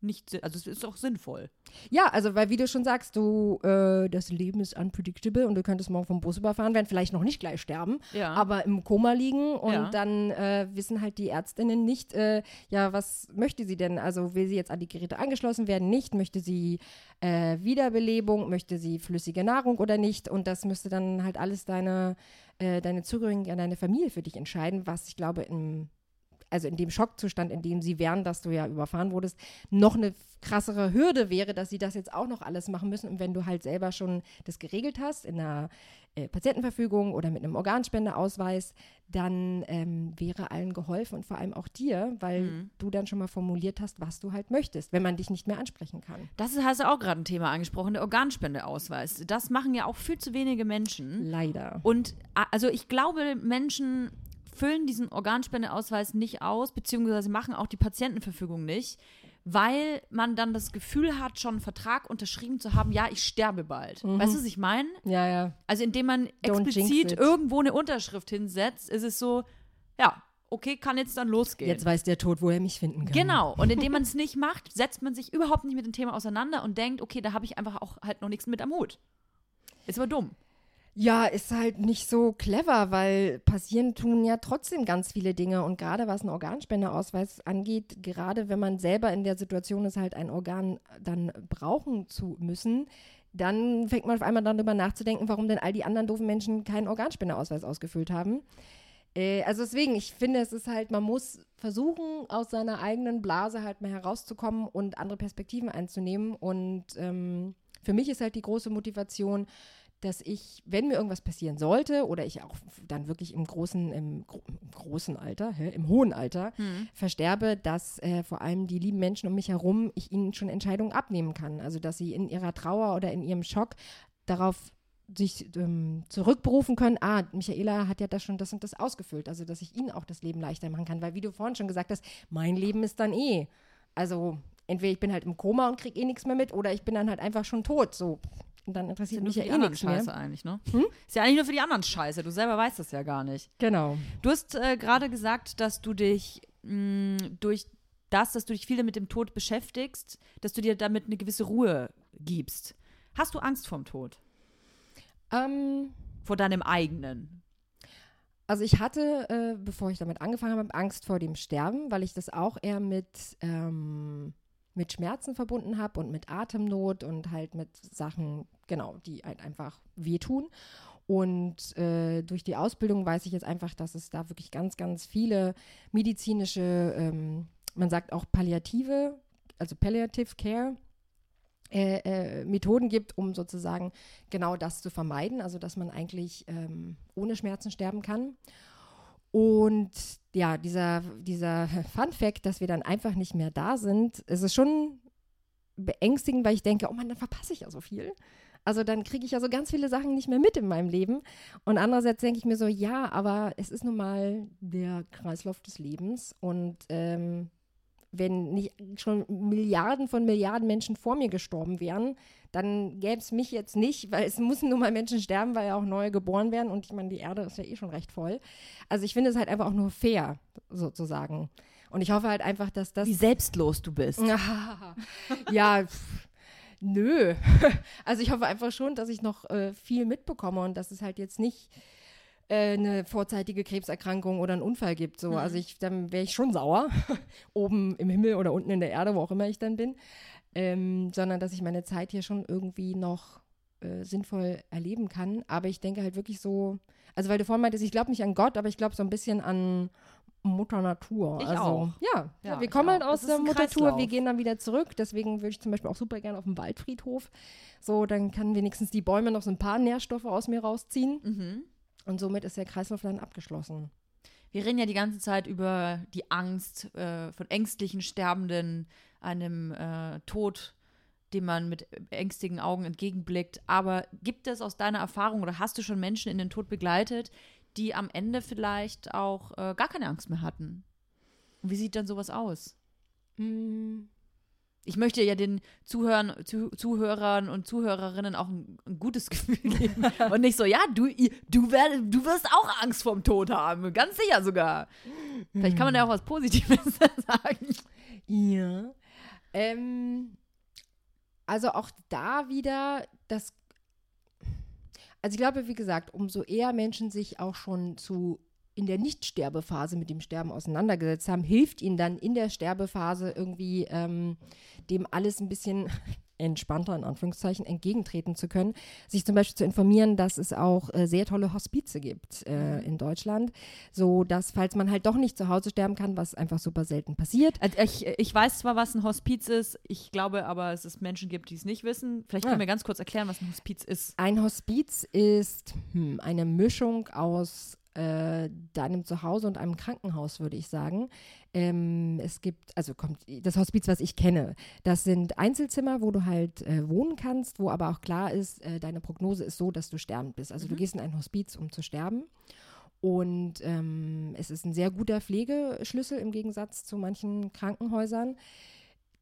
[SPEAKER 1] nicht, also es ist auch sinnvoll.
[SPEAKER 2] Ja, also weil wie du schon sagst, du, äh, das Leben ist unpredictable und du könntest morgen vom Bus überfahren werden, vielleicht noch nicht gleich sterben,
[SPEAKER 1] Ja.
[SPEAKER 2] aber im Koma liegen und
[SPEAKER 1] Ja.
[SPEAKER 2] dann äh, wissen halt die Ärztinnen nicht, äh, ja, was möchte sie denn? Also will sie jetzt an die Geräte angeschlossen werden? Nicht? Möchte sie äh, Wiederbelebung? Möchte sie flüssige Nahrung oder nicht? Und das müsste dann halt alles deine, äh, deine Zugehörigen, deine Familie für dich entscheiden, was ich glaube im also in dem Schockzustand, in dem sie wären, dass du ja überfahren wurdest, noch eine krassere Hürde wäre, dass sie das jetzt auch noch alles machen müssen. Und wenn du halt selber schon das geregelt hast in einer äh, Patientenverfügung oder mit einem Organspendeausweis, dann ähm, wäre allen geholfen und vor allem auch dir, weil mhm. du dann schon mal formuliert hast, was du halt möchtest, wenn man dich nicht mehr ansprechen kann.
[SPEAKER 1] Das ist, hast du auch gerade ein Thema angesprochen, der Organspendeausweis. Das machen ja auch viel zu wenige Menschen.
[SPEAKER 2] Leider.
[SPEAKER 1] Und also ich glaube, Menschen füllen diesen Organspendeausweis nicht aus, beziehungsweise machen auch die Patientenverfügung nicht, weil man dann das Gefühl hat, schon einen Vertrag unterschrieben zu haben, ja, ich sterbe bald. Mhm. Weißt du, was ich meine?
[SPEAKER 2] Ja, ja.
[SPEAKER 1] Also indem man Don't explizit irgendwo eine Unterschrift hinsetzt, ist es so, ja, okay, kann jetzt dann losgehen.
[SPEAKER 2] Jetzt weiß der Tod, wo er mich finden kann.
[SPEAKER 1] Genau. Und indem man es nicht macht, setzt man sich überhaupt nicht mit dem Thema auseinander und denkt, okay, da habe ich einfach auch halt noch nichts mit am Hut. Ist aber dumm.
[SPEAKER 2] Ja, ist halt nicht so clever, weil passieren tun ja trotzdem ganz viele Dinge. Und gerade was einen Organspendeausweis angeht, gerade wenn man selber in der Situation ist, halt ein Organ dann brauchen zu müssen, dann fängt man auf einmal darüber nachzudenken, warum denn all die anderen doofen Menschen keinen Organspendeausweis ausgefüllt haben. Äh, also deswegen, ich finde, es ist halt, man muss versuchen, aus seiner eigenen Blase halt mal herauszukommen und andere Perspektiven einzunehmen. Und ähm, für mich ist halt die große Motivation, dass ich, wenn mir irgendwas passieren sollte oder ich auch dann wirklich im großen, im, im großen Alter, hä, im hohen Alter mhm. versterbe, dass äh, vor allem die lieben Menschen um mich herum, ich ihnen schon Entscheidungen abnehmen kann. Also dass sie in ihrer Trauer oder in ihrem Schock darauf sich ähm, zurückberufen können, ah, Michaela hat ja das schon das und das ausgefüllt, also dass ich ihnen auch das Leben leichter machen kann, weil wie du vorhin schon gesagt hast, mein Leben ist dann eh, also entweder ich bin halt im Koma und kriege eh nichts mehr mit oder ich bin dann halt einfach schon tot, so und dann interessiert mich ja eh nichts
[SPEAKER 1] Scheiße
[SPEAKER 2] mehr.
[SPEAKER 1] eigentlich, ne? Hm? Ist ja eigentlich nur für die anderen Scheiße. Du selber weißt das ja gar nicht.
[SPEAKER 2] Genau.
[SPEAKER 1] Du hast äh, gerade gesagt, dass du dich mh, durch das, dass du dich viel mit dem Tod beschäftigst, dass du dir damit eine gewisse Ruhe gibst. Hast du Angst vorm Tod?
[SPEAKER 2] Ähm,
[SPEAKER 1] vor deinem eigenen?
[SPEAKER 2] Also ich hatte, äh, bevor ich damit angefangen habe, Angst vor dem Sterben, weil ich das auch eher mit ähm, mit Schmerzen verbunden habe und mit Atemnot und halt mit Sachen, genau, die halt einfach wehtun. Und äh, durch die Ausbildung weiß ich jetzt einfach, dass es da wirklich ganz, ganz viele medizinische, ähm, man sagt auch palliative, also Palliative Care, äh, äh, Methoden gibt, um sozusagen genau das zu vermeiden, also dass man eigentlich ähm, ohne Schmerzen sterben kann. Und ja, dieser, dieser Fun Fact, dass wir dann einfach nicht mehr da sind, es ist schon beängstigend, weil ich denke, oh Mann, dann verpasse ich ja so viel. Also dann kriege ich ja so ganz viele Sachen nicht mehr mit in meinem Leben. Und andererseits denke ich mir so, ja, aber es ist nun mal der Kreislauf des Lebens. Und ähm, wenn nicht schon Milliarden von Milliarden Menschen vor mir gestorben wären, dann gäbe es mich jetzt nicht, weil es müssen nun mal Menschen sterben, weil ja auch neue geboren werden und ich meine, die Erde ist ja eh schon recht voll. Also ich finde es halt einfach auch nur fair, sozusagen. Und ich hoffe halt einfach, dass das.
[SPEAKER 1] Wie selbstlos du bist.
[SPEAKER 2] ja, pff, nö. Also ich hoffe einfach schon, dass ich noch äh, viel mitbekomme und dass es halt jetzt nicht äh, eine vorzeitige Krebserkrankung oder einen Unfall gibt. So. Mhm. Also ich, dann wäre ich schon sauer, oben im Himmel oder unten in der Erde, wo auch immer ich dann bin. Ähm, sondern dass ich meine Zeit hier schon irgendwie noch äh, sinnvoll erleben kann. Aber ich denke halt wirklich so, also weil du vorhin meintest, ich glaube nicht an Gott, aber ich glaube so ein bisschen an Mutter Natur.
[SPEAKER 1] Ich
[SPEAKER 2] also,
[SPEAKER 1] auch.
[SPEAKER 2] Ja, ja wir kommen halt aus der Mutter Natur, wir gehen dann wieder zurück. Deswegen würde ich zum Beispiel auch super gerne auf den Waldfriedhof. So, dann kann wenigstens die Bäume noch so ein paar Nährstoffe aus mir rausziehen.
[SPEAKER 1] Mhm.
[SPEAKER 2] Und somit ist der Kreislauf dann abgeschlossen.
[SPEAKER 1] Wir reden ja die ganze Zeit über die Angst äh, von ängstlichen Sterbenden, einem äh, Tod, dem man mit ängstigen Augen entgegenblickt. Aber gibt es aus deiner Erfahrung oder hast du schon Menschen in den Tod begleitet, die am Ende vielleicht auch äh, gar keine Angst mehr hatten? Und wie sieht dann sowas aus?
[SPEAKER 2] Mm,
[SPEAKER 1] ich möchte ja den Zuhörern, Zuh Zuhörern und Zuhörerinnen auch ein, ein gutes Gefühl geben. und nicht so, ja, du, du, werd, du wirst auch Angst vorm Tod haben. Ganz sicher sogar. Vielleicht kann man ja auch was Positives sagen.
[SPEAKER 2] Ja. Ähm, also auch da wieder das. Also ich glaube, wie gesagt, umso eher Menschen sich auch schon zu in der Nichtsterbephase mit dem Sterben auseinandergesetzt haben, hilft ihnen dann in der Sterbephase irgendwie ähm, dem alles ein bisschen entspannter, in Anführungszeichen, entgegentreten zu können. Sich zum Beispiel zu informieren, dass es auch äh, sehr tolle Hospize gibt äh, mhm. in Deutschland, so dass, falls man halt doch nicht zu Hause sterben kann, was einfach super selten passiert.
[SPEAKER 1] Also ich, ich weiß zwar, was ein Hospiz ist, ich glaube aber, es Menschen gibt, die es nicht wissen. Vielleicht können ja. wir ganz kurz erklären, was ein Hospiz ist.
[SPEAKER 2] Ein Hospiz ist hm, eine Mischung aus äh, deinem Zuhause und einem Krankenhaus, würde ich sagen. Ähm, es gibt, also kommt das Hospiz, was ich kenne, das sind Einzelzimmer, wo du halt äh, wohnen kannst, wo aber auch klar ist, äh, deine Prognose ist so, dass du sterbend bist. Also mhm. du gehst in ein Hospiz, um zu sterben. Und ähm, es ist ein sehr guter Pflegeschlüssel im Gegensatz zu manchen Krankenhäusern.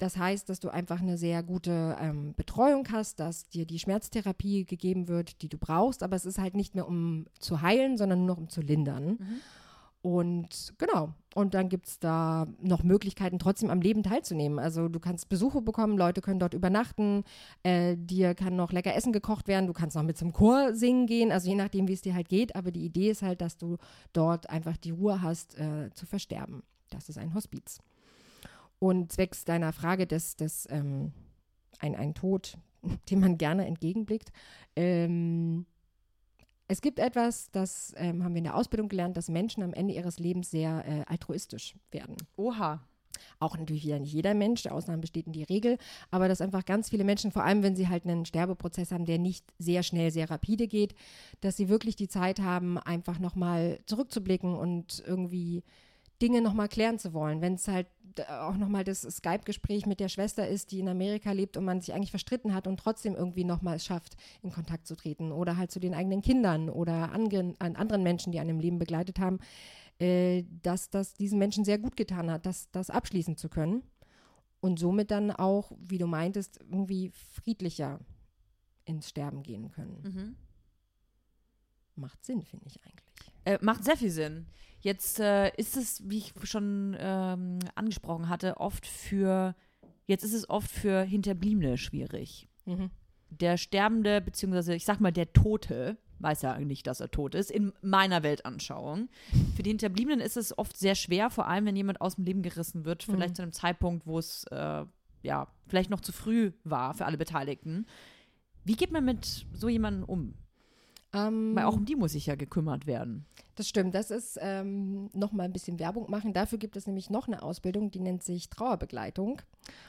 [SPEAKER 2] Das heißt, dass du einfach eine sehr gute ähm, Betreuung hast, dass dir die Schmerztherapie gegeben wird, die du brauchst, aber es ist halt nicht mehr um zu heilen, sondern nur noch um zu lindern. Mhm. Und genau, und dann gibt es da noch Möglichkeiten, trotzdem am Leben teilzunehmen. Also du kannst Besuche bekommen, Leute können dort übernachten, äh, dir kann noch lecker Essen gekocht werden, du kannst noch mit zum Chor singen gehen, also je nachdem, wie es dir halt geht. Aber die Idee ist halt, dass du dort einfach die Ruhe hast, äh, zu versterben. Das ist ein Hospiz. Und zwecks deiner Frage des, des ähm, ein, ein Tod, dem man gerne entgegenblickt, ähm, es gibt etwas, das ähm, haben wir in der Ausbildung gelernt, dass Menschen am Ende ihres Lebens sehr äh, altruistisch werden.
[SPEAKER 1] Oha.
[SPEAKER 2] Auch natürlich wieder nicht jeder Mensch, der Ausnahmen besteht in die Regel, aber dass einfach ganz viele Menschen, vor allem wenn sie halt einen Sterbeprozess haben, der nicht sehr schnell, sehr rapide geht, dass sie wirklich die Zeit haben, einfach nochmal zurückzublicken und irgendwie Dinge nochmal klären zu wollen. Wenn es halt auch nochmal das Skype-Gespräch mit der Schwester ist, die in Amerika lebt und man sich eigentlich verstritten hat und trotzdem irgendwie nochmal es schafft, in Kontakt zu treten. Oder halt zu den eigenen Kindern oder an, an anderen Menschen, die einen im Leben begleitet haben, äh, dass das diesen Menschen sehr gut getan hat, das, das abschließen zu können. Und somit dann auch, wie du meintest, irgendwie friedlicher ins Sterben gehen können. Mhm. Macht Sinn, finde ich eigentlich.
[SPEAKER 1] Äh, macht sehr viel Sinn. Jetzt äh, ist es, wie ich schon ähm, angesprochen hatte, oft für, jetzt ist es oft für Hinterbliebene schwierig. Mhm. Der Sterbende, beziehungsweise ich sag mal, der Tote, weiß ja nicht, dass er tot ist, in meiner Weltanschauung. Für die Hinterbliebenen ist es oft sehr schwer, vor allem wenn jemand aus dem Leben gerissen wird, vielleicht mhm. zu einem Zeitpunkt, wo es äh, ja vielleicht noch zu früh war für alle Beteiligten. Wie geht man mit so jemandem um? Ähm, Weil auch um die muss sich ja gekümmert werden.
[SPEAKER 2] Das stimmt. Das ist ähm, nochmal ein bisschen Werbung machen. Dafür gibt es nämlich noch eine Ausbildung, die nennt sich Trauerbegleitung.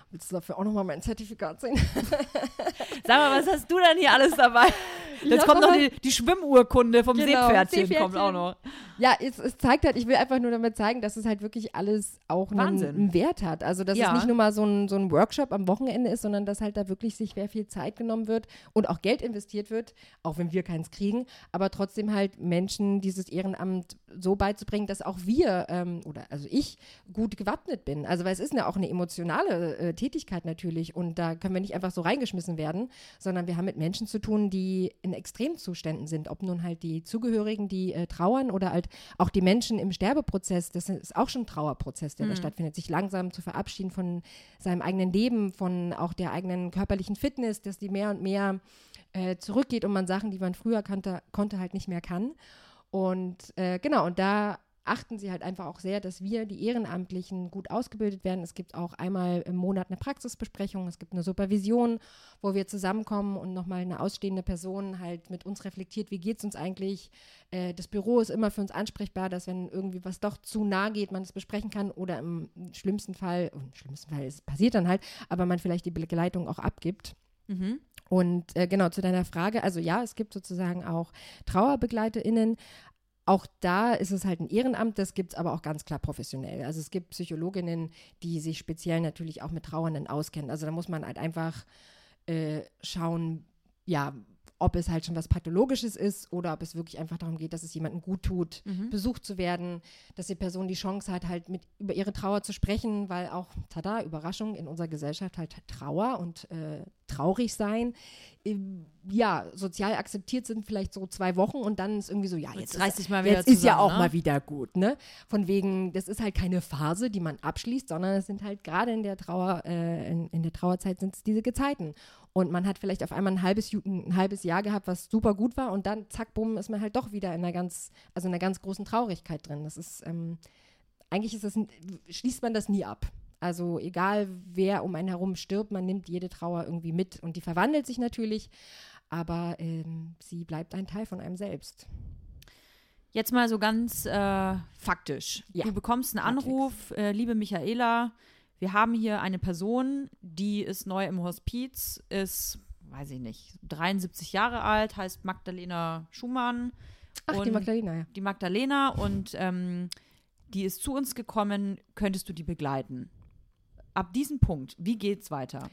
[SPEAKER 2] Willst du dafür auch nochmal mein Zertifikat sehen?
[SPEAKER 1] Sag mal, was hast du denn hier alles dabei? Jetzt kommt noch die, die, Schwimmurkunde vom genau, Seepferdchen, Seepferdchen, kommt auch noch.
[SPEAKER 2] Ja, es, es, zeigt halt, ich will einfach nur damit zeigen, dass es halt wirklich alles auch einen, einen, Wert hat. Also, dass ja. es nicht nur mal so ein, so ein Workshop am Wochenende ist, sondern dass halt da wirklich sich sehr viel Zeit genommen wird und auch Geld investiert wird, auch wenn wir keins kriegen, aber trotzdem halt Menschen dieses Ehrenamt so beizubringen, dass auch wir ähm, oder also ich gut gewappnet bin. Also, weil es ist ja auch eine emotionale äh, Tätigkeit natürlich und da können wir nicht einfach so reingeschmissen werden, sondern wir haben mit Menschen zu tun, die in Extremzuständen sind, ob nun halt die Zugehörigen, die äh, trauern oder halt auch die Menschen im Sterbeprozess, das ist auch schon ein Trauerprozess, der mhm. da stattfindet, sich langsam zu verabschieden von seinem eigenen Leben, von auch der eigenen körperlichen Fitness, dass die mehr und mehr äh, zurückgeht und man Sachen, die man früher kannte, konnte, halt nicht mehr kann. Und äh, genau, und da achten sie halt einfach auch sehr, dass wir, die Ehrenamtlichen, gut ausgebildet werden. Es gibt auch einmal im Monat eine Praxisbesprechung, es gibt eine Supervision, wo wir zusammenkommen und nochmal eine ausstehende Person halt mit uns reflektiert, wie geht es uns eigentlich. Äh, das Büro ist immer für uns ansprechbar, dass wenn irgendwie was doch zu nah geht, man es besprechen kann oder im schlimmsten Fall, im schlimmsten Fall, es passiert dann halt, aber man vielleicht die Begleitung auch abgibt. Mhm. Und äh, genau zu deiner Frage, also ja, es gibt sozusagen auch TrauerbegleiterInnen, auch da ist es halt ein Ehrenamt, das gibt es aber auch ganz klar professionell. Also es gibt Psychologinnen, die sich speziell natürlich auch mit Trauernden auskennen. Also da muss man halt einfach äh, schauen, ja, ob es halt schon was Pathologisches ist oder ob es wirklich einfach darum geht, dass es jemandem gut tut, mhm. besucht zu werden, dass die Person die Chance hat, halt mit über ihre Trauer zu sprechen, weil auch, tada, Überraschung, in unserer Gesellschaft halt Trauer und äh, traurig sein. Ähm, ja, sozial akzeptiert sind vielleicht so zwei Wochen und dann ist irgendwie so, ja, jetzt,
[SPEAKER 1] Jetzt
[SPEAKER 2] ist,
[SPEAKER 1] mal wieder
[SPEAKER 2] jetzt ist ja
[SPEAKER 1] zusammen,
[SPEAKER 2] auch
[SPEAKER 1] ne?
[SPEAKER 2] mal wieder gut, ne? Von wegen, das ist halt keine Phase, die man abschließt, sondern es sind halt gerade in der Trauer, äh, in, in der Trauerzeit sind es diese Gezeiten. Und man hat vielleicht auf einmal ein halbes, ein halbes Jahr gehabt, was super gut war und dann zack, bumm, ist man halt doch wieder in einer ganz, also in einer ganz großen Traurigkeit drin. Das ist, ähm, eigentlich ist das, schließt man das nie ab. Also egal, wer um einen herum stirbt, man nimmt jede Trauer irgendwie mit und die verwandelt sich natürlich, aber ähm, sie bleibt ein Teil von einem selbst.
[SPEAKER 1] Jetzt mal so ganz äh, faktisch.
[SPEAKER 2] Ja.
[SPEAKER 1] Du bekommst einen Anruf, äh, liebe Michaela, wir haben hier eine Person, die ist neu im Hospiz, ist, weiß ich nicht, 73 Jahre alt, heißt Magdalena Schumann.
[SPEAKER 2] Ach, die Magdalena, ja.
[SPEAKER 1] Die Magdalena und ähm, die ist zu uns gekommen, könntest du die begleiten? Ab diesem Punkt, wie geht's weiter?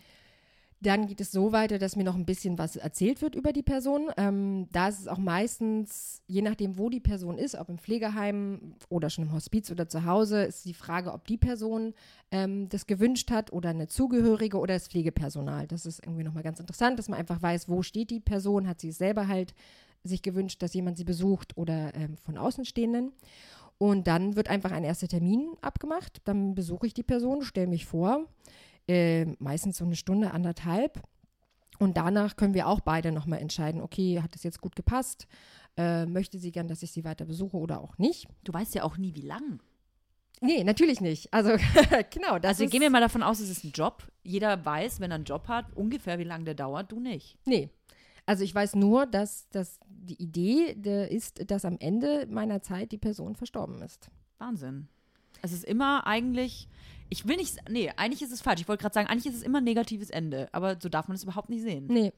[SPEAKER 2] Dann geht es so weiter, dass mir noch ein bisschen was erzählt wird über die Person. Ähm, da ist es auch meistens, je nachdem, wo die Person ist, ob im Pflegeheim oder schon im Hospiz oder zu Hause, ist die Frage, ob die Person ähm, das gewünscht hat oder eine Zugehörige oder das Pflegepersonal. Das ist irgendwie nochmal ganz interessant, dass man einfach weiß, wo steht die Person, hat sie es selber halt sich gewünscht, dass jemand sie besucht oder ähm, von Außenstehenden. Und dann wird einfach ein erster Termin abgemacht. Dann besuche ich die Person, stelle mich vor, äh, meistens so eine Stunde, anderthalb. Und danach können wir auch beide nochmal entscheiden, okay, hat es jetzt gut gepasst? Äh, möchte sie gern, dass ich sie weiter besuche oder auch nicht?
[SPEAKER 1] Du weißt ja auch nie, wie lang.
[SPEAKER 2] Nee, natürlich nicht. Also, genau, das
[SPEAKER 1] Also gehen wir mal davon aus, es ist ein Job. Jeder weiß, wenn er einen Job hat, ungefähr wie lange der dauert, du nicht.
[SPEAKER 2] Nee. Also ich weiß nur, dass, dass die Idee der ist, dass am Ende meiner Zeit die Person verstorben ist.
[SPEAKER 1] Wahnsinn. Es ist immer eigentlich, ich will nicht, nee, eigentlich ist es falsch. Ich wollte gerade sagen, eigentlich ist es immer ein negatives Ende, aber so darf man es überhaupt nicht sehen.
[SPEAKER 2] Nee.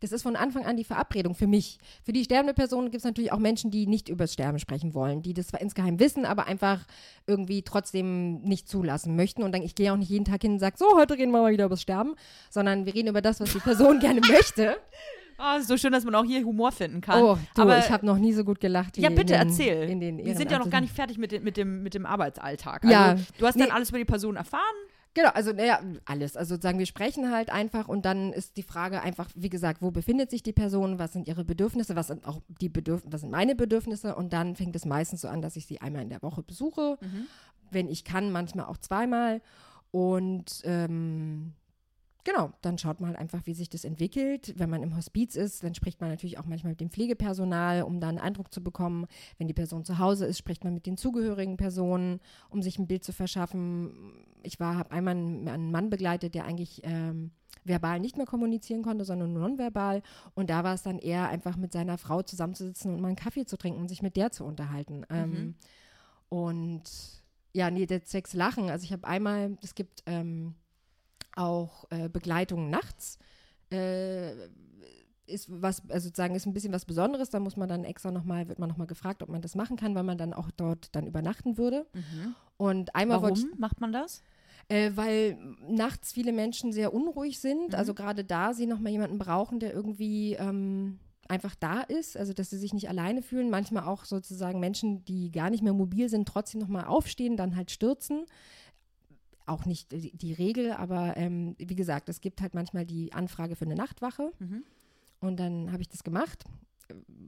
[SPEAKER 2] Das ist von Anfang an die Verabredung für mich. Für die sterbende Person gibt es natürlich auch Menschen, die nicht über das Sterben sprechen wollen, die das zwar insgeheim wissen, aber einfach irgendwie trotzdem nicht zulassen möchten. Und dann, ich gehe auch nicht jeden Tag hin und sage, so, heute reden wir mal wieder über das Sterben, sondern wir reden über das, was die Person gerne möchte.
[SPEAKER 1] Ist so schön, dass man auch hier Humor finden kann.
[SPEAKER 2] Oh, du,
[SPEAKER 1] aber
[SPEAKER 2] ich habe noch nie so gut gelacht wie
[SPEAKER 1] ja, bitte
[SPEAKER 2] in den,
[SPEAKER 1] erzähl. Wir sind ja noch gar nicht fertig mit, dem- mit, dem, mit dem Arbeitsalltag.
[SPEAKER 2] Ja,
[SPEAKER 1] Also, du hast dann
[SPEAKER 2] nee.
[SPEAKER 1] alles über die Person erfahren.
[SPEAKER 2] Genau, also naja, alles. Also sagen wir sprechen halt einfach und dann ist die Frage einfach, wie gesagt, wo befindet sich die Person, was sind ihre Bedürfnisse, was sind auch die Bedürf was sind meine Bedürfnisse und dann fängt es meistens so an, dass ich sie einmal in der Woche besuche, wenn ich kann, manchmal auch zweimal und ähm, Genau, dann schaut man halt einfach, wie sich das entwickelt. Wenn man im Hospiz ist, dann spricht man natürlich auch manchmal mit dem Pflegepersonal, um da einen Eindruck zu bekommen. Wenn die Person zu Hause ist, spricht man mit den zugehörigen Personen, um sich ein Bild zu verschaffen. Ich war, habe einmal einen, einen Mann begleitet, der eigentlich ähm, verbal nicht mehr kommunizieren konnte, sondern nur nonverbal. Und da war es dann eher einfach mit seiner Frau zusammenzusitzen und mal einen Kaffee zu trinken und sich mit der zu unterhalten. Ähm, und ja, nee, der Sex Lachen. Also ich habe einmal, es gibt ähm, auch äh, Begleitung nachts. Äh, ist was, also sozusagen ist ein bisschen was Besonderes. Da muss man dann extra nochmal, wird man nochmal gefragt, ob man das machen kann, weil man dann auch dort dann übernachten würde. Und einmal wollte ich,
[SPEAKER 1] Warum macht man das?
[SPEAKER 2] äh, weil nachts viele Menschen sehr unruhig sind.
[SPEAKER 1] Mhm.
[SPEAKER 2] Also gerade da sie nochmal jemanden brauchen, der irgendwie ähm, einfach da ist, also dass sie sich nicht alleine fühlen. Manchmal auch sozusagen Menschen, die gar nicht mehr mobil sind, trotzdem nochmal aufstehen, dann halt stürzen. Auch nicht die, die Regel, aber ähm, wie gesagt, es gibt halt manchmal die Anfrage für eine Nachtwache.
[SPEAKER 1] Mhm.
[SPEAKER 2] Und dann habe ich das gemacht.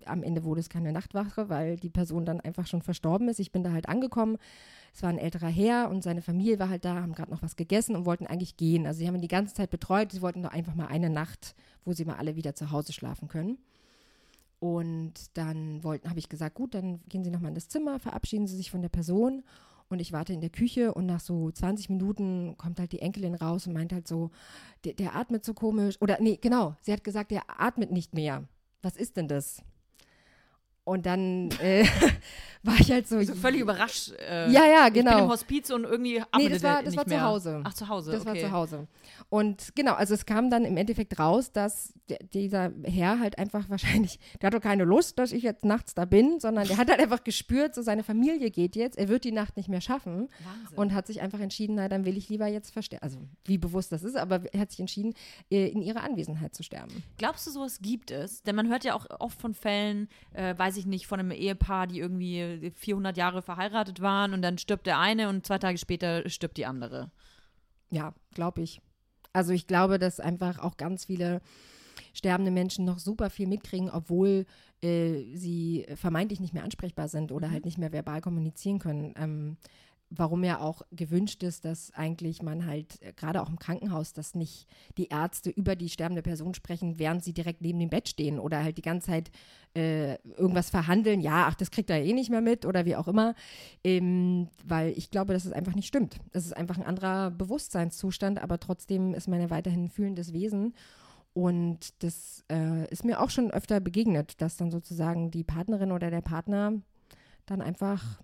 [SPEAKER 2] Am Ende wurde es keine Nachtwache, weil die Person dann einfach schon verstorben ist. Ich bin da halt angekommen. Es war ein älterer Herr und seine Familie war halt da, haben gerade noch was gegessen und wollten eigentlich gehen. Also sie haben ihn die ganze Zeit betreut. Sie wollten doch einfach mal eine Nacht, wo sie mal alle wieder zu Hause schlafen können. Und dann wollten, habe ich gesagt, gut, dann gehen Sie nochmal in das Zimmer, verabschieden Sie sich von der Person. Und ich warte in der Küche und nach so 20 Minuten kommt halt die Enkelin raus und meint halt so, der, der atmet so komisch. Oder nee, genau, sie hat gesagt, der atmet nicht mehr. Was ist denn das? Und dann äh, war ich halt so.
[SPEAKER 1] So völlig überrascht. Äh,
[SPEAKER 2] Ja, ja,
[SPEAKER 1] Ich bin
[SPEAKER 2] genau.
[SPEAKER 1] im Hospiz und irgendwie
[SPEAKER 2] Nee, das war, das
[SPEAKER 1] nicht
[SPEAKER 2] war zu
[SPEAKER 1] mehr.
[SPEAKER 2] Hause.
[SPEAKER 1] Ach, zu Hause,
[SPEAKER 2] Das
[SPEAKER 1] okay.
[SPEAKER 2] war zu Hause. Und genau, also es kam dann im Endeffekt raus, dass der, dieser Herr halt einfach wahrscheinlich, der hat doch keine Lust, dass ich jetzt nachts da bin, sondern der hat halt einfach gespürt, so seine Familie geht jetzt, er wird die Nacht nicht mehr schaffen
[SPEAKER 1] Wahnsinn.
[SPEAKER 2] und hat sich einfach entschieden, na, dann will ich lieber jetzt versterben. Also wie bewusst das ist, aber er hat sich entschieden, äh, in ihrer Anwesenheit zu sterben.
[SPEAKER 1] Glaubst du, sowas gibt es? Denn man hört ja auch oft von Fällen, äh, weiß ich nicht, von einem Ehepaar, die irgendwie 400 Jahre verheiratet waren und dann stirbt der eine und zwei Tage später stirbt die andere.
[SPEAKER 2] Ja, glaube ich. Also ich glaube, dass einfach auch ganz viele sterbende Menschen noch super viel mitkriegen, obwohl äh, sie vermeintlich nicht mehr ansprechbar sind oder mhm. halt nicht mehr verbal kommunizieren können. Ähm, warum ja auch gewünscht ist, dass eigentlich man halt, äh, gerade auch im Krankenhaus, dass nicht die Ärzte über die sterbende Person sprechen, während sie direkt neben dem Bett stehen oder halt die ganze Zeit äh, irgendwas verhandeln, ja, ach, das kriegt er eh nicht mehr mit oder wie auch immer, ähm, weil ich glaube, dass es einfach nicht stimmt. Es ist einfach ein anderer Bewusstseinszustand, aber trotzdem ist man ja weiterhin ein fühlendes Wesen. Und das äh, ist mir auch schon öfter begegnet, dass dann sozusagen die Partnerin oder der Partner dann einfach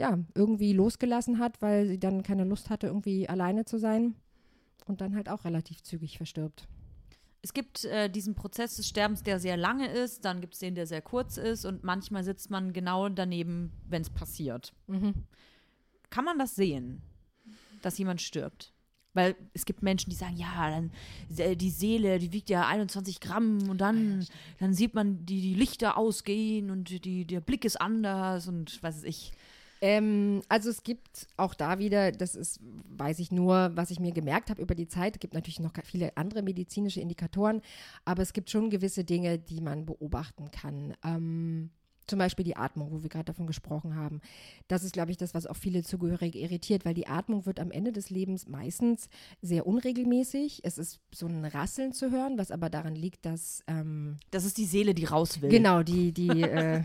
[SPEAKER 2] ja, irgendwie losgelassen hat, weil sie dann keine Lust hatte, irgendwie alleine zu sein und dann halt auch relativ zügig verstirbt.
[SPEAKER 1] Es gibt äh, diesen Prozess des Sterbens, der sehr lange ist, dann gibt es den, der sehr kurz ist und manchmal sitzt man genau daneben, wenn es passiert. Mhm. Kann man das sehen, dass jemand stirbt? Weil es gibt Menschen, die sagen, ja, dann die Seele, die wiegt ja 21 Gramm und dann, dann sieht man die, die Lichter ausgehen und die, der Blick ist anders und was weiß ich.
[SPEAKER 2] Ähm, also es gibt auch da wieder, das ist, weiß ich nur, was ich mir gemerkt habe über die Zeit, es gibt natürlich noch viele andere medizinische Indikatoren, aber es gibt schon gewisse Dinge, die man beobachten kann. Ähm, zum Beispiel die Atmung, wo wir gerade davon gesprochen haben. Das ist, glaube ich, das, was auch viele Zugehörige irritiert, weil die Atmung wird am Ende des Lebens meistens sehr unregelmäßig. Es ist so ein Rasseln zu hören, was aber daran liegt, dass. Ähm,
[SPEAKER 1] das ist die Seele, die raus will.
[SPEAKER 2] Genau, die, die, äh,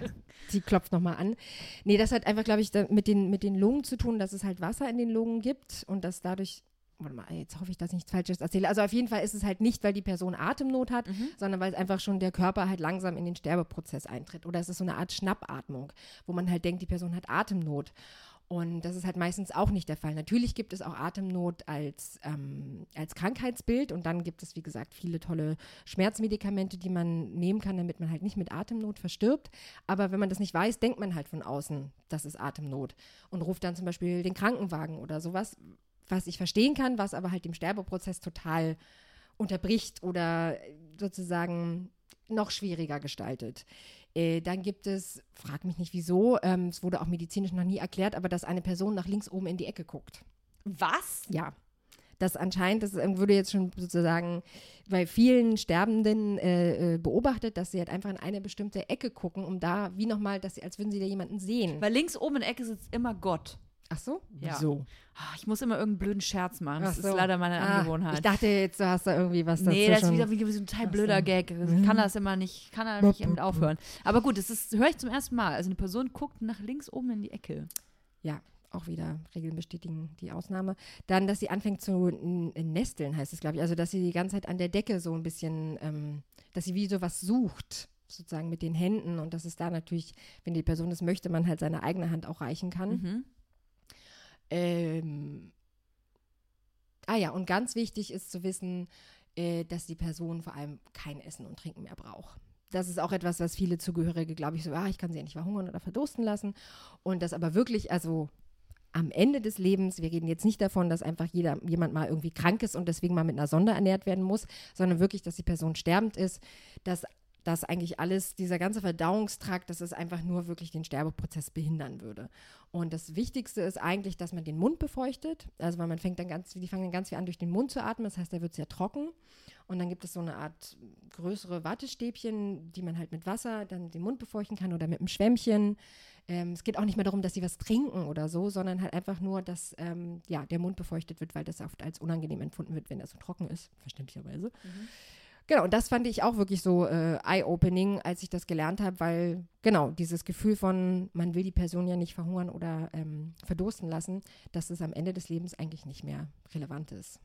[SPEAKER 2] die klopft nochmal an. Nee, das hat einfach, glaube ich, mit den, mit den Lungen zu tun, dass es halt Wasser in den Lungen gibt und dass dadurch warte mal, jetzt hoffe ich, dass ich nichts Falsches erzähle. Also auf jeden Fall ist es halt nicht, weil die Person Atemnot hat, mhm. sondern weil es einfach schon der Körper halt langsam in den Sterbeprozess eintritt. Oder es ist so eine Art Schnappatmung, wo man halt denkt, die Person hat Atemnot. Und das ist halt meistens auch nicht der Fall. Natürlich gibt es auch Atemnot als, ähm, als Krankheitsbild und dann gibt es, wie gesagt, viele tolle Schmerzmedikamente, die man nehmen kann, damit man halt nicht mit Atemnot verstirbt. Aber wenn man das nicht weiß, denkt man halt von außen, das ist Atemnot und ruft dann zum Beispiel den Krankenwagen oder sowas, was ich verstehen kann, was aber halt dem Sterbeprozess total unterbricht oder sozusagen noch schwieriger gestaltet. Äh, dann gibt es, frag mich nicht wieso, ähm, es wurde auch medizinisch noch nie erklärt, aber dass eine Person nach links oben in die Ecke guckt.
[SPEAKER 1] Was?
[SPEAKER 2] Ja. Das anscheinend, das würde jetzt schon sozusagen bei vielen Sterbenden äh, äh, beobachtet, dass sie halt einfach in eine bestimmte Ecke gucken, um da, wie nochmal, dass sie, als würden sie da jemanden sehen.
[SPEAKER 1] Weil links oben in der Ecke sitzt immer Gott.
[SPEAKER 2] Ach so?
[SPEAKER 1] Ja.
[SPEAKER 2] Wieso?
[SPEAKER 1] Ah, ich muss immer irgendeinen blöden Scherz machen. Das so. ist leider meine ah, Angewohnheit.
[SPEAKER 2] Ich dachte jetzt, du hast da irgendwie was dazu
[SPEAKER 1] Nee, das ist wieder wie so ein total blöder so. Gag. Ich kann das immer nicht, kann da nicht damit aufhören. Aber gut, das ist, höre ich zum ersten Mal. Also eine Person guckt nach links oben in die Ecke.
[SPEAKER 2] Ja, auch wieder Regeln bestätigen die Ausnahme. Dann, dass sie anfängt zu nesteln, heißt es, glaube ich. Also, dass sie die ganze Zeit an der Decke so ein bisschen, ähm, dass sie wie so was sucht, sozusagen mit den Händen. Und dass es da natürlich, wenn die Person das möchte, man halt seine eigene Hand auch reichen kann. Mhm. Ähm, ah ja, und ganz wichtig ist zu wissen, äh, dass die Person vor allem kein Essen und Trinken mehr braucht. Das ist auch etwas, was viele Zugehörige, glaube ich, so, ah, ich kann sie ja nicht verhungern oder verdursten lassen. Und das aber wirklich, also am Ende des Lebens, wir reden jetzt nicht davon, dass einfach jeder, jemand mal irgendwie krank ist und deswegen mal mit einer Sonde ernährt werden muss, sondern wirklich, dass die Person sterbend ist, dass dass eigentlich alles, dieser ganze Verdauungstrakt, dass es einfach nur wirklich den Sterbeprozess behindern würde. Und das Wichtigste ist eigentlich, dass man den Mund befeuchtet. Also weil man fängt dann ganz, die fangen dann ganz viel an, durch den Mund zu atmen. Das heißt, der wird sehr trocken. Und dann gibt es so eine Art größere Wattestäbchen, die man halt mit Wasser dann den Mund befeuchten kann oder mit einem Schwämmchen. Ähm, es geht auch nicht mehr darum, dass sie was trinken oder so, sondern halt einfach nur, dass ähm, ja, der Mund befeuchtet wird, weil das oft als unangenehm empfunden wird, wenn er so trocken ist, verständlicherweise. Mhm. Genau, und das fand ich auch wirklich so äh, eye-opening, als ich das gelernt habe, weil genau dieses Gefühl von, man will die Person ja nicht verhungern oder ähm, verdursten lassen, dass es am Ende des Lebens eigentlich nicht mehr relevant ist.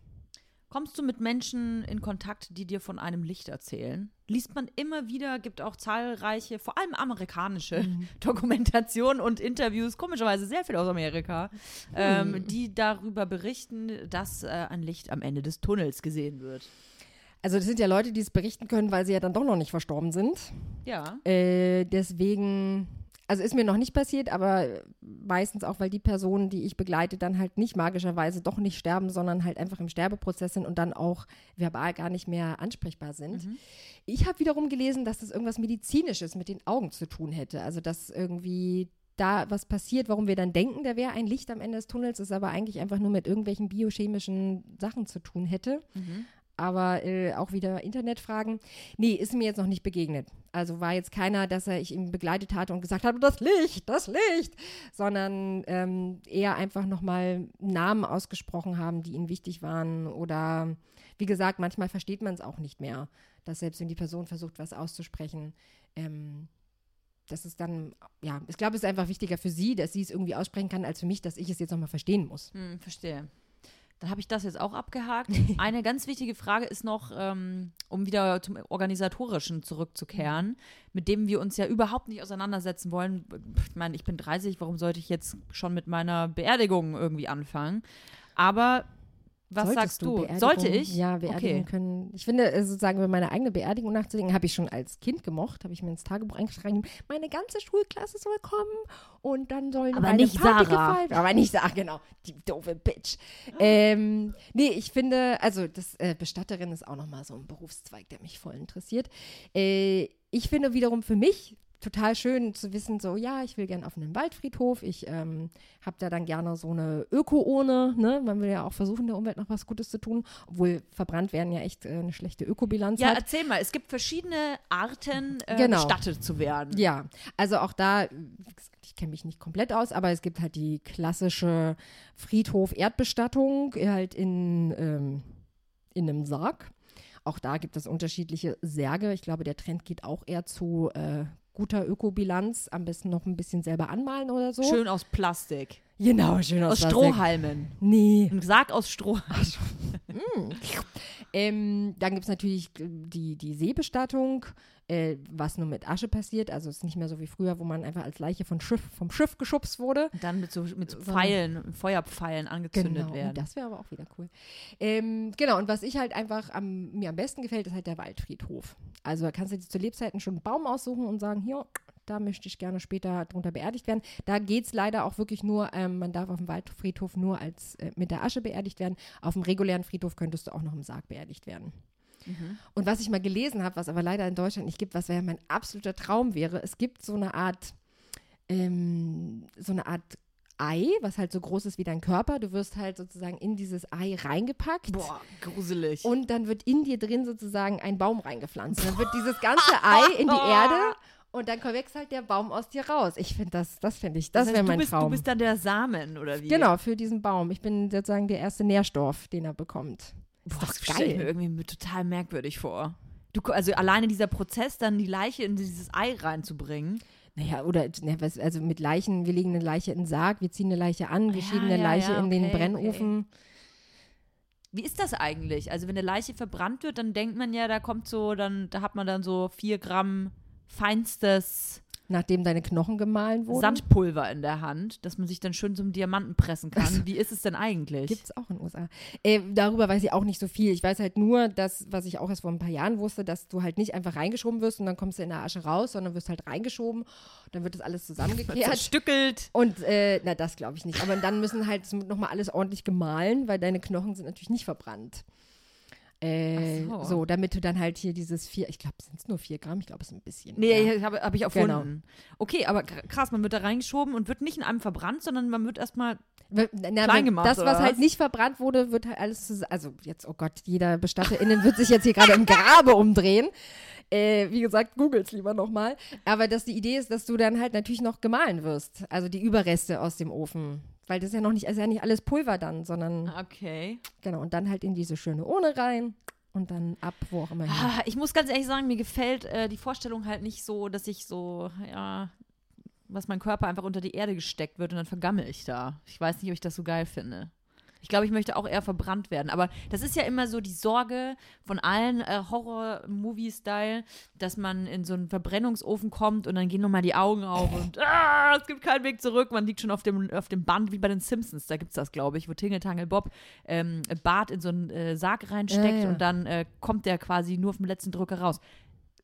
[SPEAKER 1] Kommst du mit Menschen in Kontakt, die dir von einem Licht erzählen? Liest man immer wieder, gibt auch zahlreiche, vor allem amerikanische mhm. Dokumentationen und Interviews, komischerweise sehr viel aus Amerika, mhm. ähm, die darüber berichten, dass äh, ein Licht am Ende des Tunnels gesehen wird.
[SPEAKER 2] Also das sind ja Leute, die es berichten können, weil sie ja dann doch noch nicht verstorben sind.
[SPEAKER 1] Ja.
[SPEAKER 2] Äh, deswegen, also ist mir noch nicht passiert, aber meistens auch, weil die Personen, die ich begleite, dann halt nicht magischerweise doch nicht sterben, sondern halt einfach im Sterbeprozess sind und dann auch verbal gar nicht mehr ansprechbar sind. Mhm. Ich habe wiederum gelesen, dass das irgendwas Medizinisches mit den Augen zu tun hätte. Also dass irgendwie da was passiert, warum wir dann denken, da wäre ein Licht am Ende des Tunnels, ist aber eigentlich einfach nur mit irgendwelchen biochemischen Sachen zu tun hätte. Mhm. Aber äh, auch wieder Internetfragen. Nee, ist mir jetzt noch nicht begegnet. Also war jetzt keiner, dass er ich ihn begleitet hatte und gesagt habe, das Licht, das Licht, sondern ähm, eher einfach nochmal Namen ausgesprochen haben, die ihnen wichtig waren oder wie gesagt, manchmal versteht man es auch nicht mehr, dass selbst wenn die Person versucht, was auszusprechen, ähm, das ist dann, ja, ich glaube, es ist einfach wichtiger für sie, dass sie es irgendwie aussprechen kann, als für mich, dass ich es jetzt nochmal verstehen muss.
[SPEAKER 1] Hm, verstehe. Dann habe ich das jetzt auch abgehakt. Eine ganz wichtige Frage ist noch, ähm, um wieder zum Organisatorischen zurückzukehren, mit dem wir uns ja überhaupt nicht auseinandersetzen wollen. Ich meine, ich bin 30, warum sollte ich jetzt schon mit meiner Beerdigung irgendwie anfangen? Aber was
[SPEAKER 2] Solltest
[SPEAKER 1] sagst du?
[SPEAKER 2] Beerdigung-
[SPEAKER 1] Sollte ich?
[SPEAKER 2] Ja, Beerdigung
[SPEAKER 1] Okay.
[SPEAKER 2] können. Ich finde, äh, sozusagen über meine eigene Beerdigung nachzudenken, habe ich schon als Kind gemocht, habe ich mir ins Tagebuch eingeschrieben, meine ganze Schulklasse soll kommen und dann sollen
[SPEAKER 1] Aber
[SPEAKER 2] eine
[SPEAKER 1] nicht
[SPEAKER 2] Party
[SPEAKER 1] Sarah.
[SPEAKER 2] gefeiert Aber nicht Sarah, genau. Die doofe Bitch. Ähm, nee, ich finde, also das äh, Bestatterin ist auch nochmal so ein Berufszweig, der mich voll interessiert. Äh, ich finde wiederum für mich total schön zu wissen, so, ja, ich will gern auf einen Waldfriedhof. Ich ähm, habe da dann gerne so eine Öko-Urne. Ne? Man will ja auch versuchen, der Umwelt noch was Gutes zu tun. Obwohl verbrannt werden ja echt äh, eine schlechte Ökobilanz
[SPEAKER 1] Ja,
[SPEAKER 2] hat.
[SPEAKER 1] erzähl mal. Es gibt verschiedene Arten, äh,
[SPEAKER 2] Genau.
[SPEAKER 1] bestattet zu werden.
[SPEAKER 2] Ja, also auch da, ich kenne mich nicht komplett aus, aber es gibt halt die klassische Friedhof-Erdbestattung, halt in, ähm, in einem Sarg. Auch da gibt es unterschiedliche Särge. Ich glaube, der Trend geht auch eher zu äh, guter Ökobilanz. Am besten noch ein bisschen selber anmalen oder so.
[SPEAKER 1] Schön aus Plastik.
[SPEAKER 2] Genau, schön
[SPEAKER 1] Aus
[SPEAKER 2] Plastik.
[SPEAKER 1] Strohhalmen.
[SPEAKER 2] Nee.
[SPEAKER 1] Ein Sarg aus Stroh.
[SPEAKER 2] Ähm, dann gibt es natürlich die, die Seebestattung, äh, was nur mit Asche passiert. Also es ist nicht mehr so wie früher, wo man einfach als Leiche von Schiff, vom Schiff geschubst wurde.
[SPEAKER 1] Dann mit so, mit so
[SPEAKER 2] So-
[SPEAKER 1] Pfeilen, Feuerpfeilen angezündet
[SPEAKER 2] Genau,
[SPEAKER 1] werden.
[SPEAKER 2] das wäre aber auch wieder cool. Ähm, genau, und was ich halt einfach am, mir am besten gefällt, ist halt der Waldfriedhof. Also da kannst du dir zu Lebzeiten schon einen Baum aussuchen und sagen, hier, da möchte ich gerne später drunter beerdigt werden. Da geht es leider auch wirklich nur, ähm, man darf auf dem Waldfriedhof nur als äh, mit der Asche beerdigt werden. Auf dem regulären Friedhof könntest du auch noch im Sarg beerdigt werden. Und was ich mal gelesen habe, was aber leider in Deutschland nicht gibt, was wäre mein absoluter Traum wäre, es gibt so eine Art, ähm, so eine Art Ei, was halt so groß ist wie dein Körper. Du wirst halt sozusagen in dieses Ei reingepackt.
[SPEAKER 1] Boah, gruselig.
[SPEAKER 2] Und dann wird in dir drin sozusagen ein Baum reingepflanzt. Und dann wird dieses ganze Ei in die Erde und dann wächst halt der Baum aus dir raus. Ich finde das, das finde ich, das,
[SPEAKER 1] heißt,
[SPEAKER 2] wäre mein
[SPEAKER 1] bist,
[SPEAKER 2] Traum.
[SPEAKER 1] Du bist dann der Samen, oder wie?
[SPEAKER 2] genau, für diesen Baum. Ich bin sozusagen der erste Nährstoff, den er bekommt.
[SPEAKER 1] Boah, das stelle ich mir irgendwie total merkwürdig vor. Du, also alleine dieser Prozess, dann die Leiche in dieses Ei reinzubringen.
[SPEAKER 2] Naja, oder ne, was, also mit Leichen, wir legen eine Leiche in den Sarg, wir ziehen eine Leiche an, wir
[SPEAKER 1] Ja,
[SPEAKER 2] schieben eine
[SPEAKER 1] ja,
[SPEAKER 2] Leiche
[SPEAKER 1] ja,
[SPEAKER 2] in den
[SPEAKER 1] okay,
[SPEAKER 2] Brennofen.
[SPEAKER 1] Wie ist das eigentlich? Also wenn eine Leiche verbrannt wird, dann denkt man ja, da kommt so, dann, da hat man dann so vier Gramm feinstes
[SPEAKER 2] Nachdem deine Knochen gemahlen wurden.
[SPEAKER 1] Sandpulver in der Hand, dass man sich dann schön zum Diamanten pressen kann. Wie ist es denn eigentlich?
[SPEAKER 2] Gibt es auch in den USA. Äh, darüber weiß ich auch nicht so viel. Ich weiß halt nur, dass, was ich auch erst vor ein paar Jahren wusste, dass du halt nicht einfach reingeschoben wirst und dann kommst du in der Asche raus, sondern wirst halt reingeschoben. Dann wird das alles zusammengekehrt.
[SPEAKER 1] Zerstückelt.
[SPEAKER 2] Und, äh, na, das glaube ich nicht. Aber dann müssen halt nochmal alles ordentlich gemahlen, weil deine Knochen sind natürlich nicht verbrannt. Äh,
[SPEAKER 1] so.
[SPEAKER 2] so. damit du dann halt hier dieses vier, ich glaube, sind es nur vier Gramm, ich glaube, es ist ein bisschen.
[SPEAKER 1] Nee,
[SPEAKER 2] mehr.
[SPEAKER 1] habe hab ich erfunden. Okay, aber kr- krass, man wird da reingeschoben und wird nicht in einem verbrannt, sondern man wird erstmal.
[SPEAKER 2] Na,
[SPEAKER 1] Klein gemacht,
[SPEAKER 2] das, was halt nicht verbrannt wurde, wird halt alles zusammen. Also jetzt, oh Gott, jeder BestatterInnen wird sich jetzt hier gerade im Grabe umdrehen. Äh, wie gesagt, googles lieber nochmal. Aber dass die Idee ist, dass du dann halt natürlich noch gemahlen wirst. Also die Überreste aus dem Ofen. Weil das ist ja noch nicht, ist ja nicht alles Pulver dann, sondern
[SPEAKER 1] Okay.
[SPEAKER 2] genau. Und dann halt in diese schöne Urne rein und dann ab, wo auch immer.
[SPEAKER 1] Ah, Ich muss ganz ehrlich sagen, mir gefällt äh, die Vorstellung halt nicht so, dass ich so, ja, was mein Körper einfach unter die Erde gesteckt wird und dann vergammel ich da. Ich weiß nicht, ob ich das so geil finde. Ich glaube, ich möchte auch eher verbrannt werden. Aber das ist ja immer so die Sorge von allen äh, Horror-Movie-Style, dass man in so einen Verbrennungsofen kommt und dann gehen nochmal die Augen auf und ah, es gibt keinen Weg zurück. Man liegt schon auf dem, auf dem Band, wie bei den Simpsons. Da gibt es das, glaube ich, wo Tingle Tangle Bob ähm, Bart in so einen äh, Sarg reinsteckt
[SPEAKER 2] Ja, ja.
[SPEAKER 1] und dann äh, kommt der quasi nur vom letzten Drücker raus.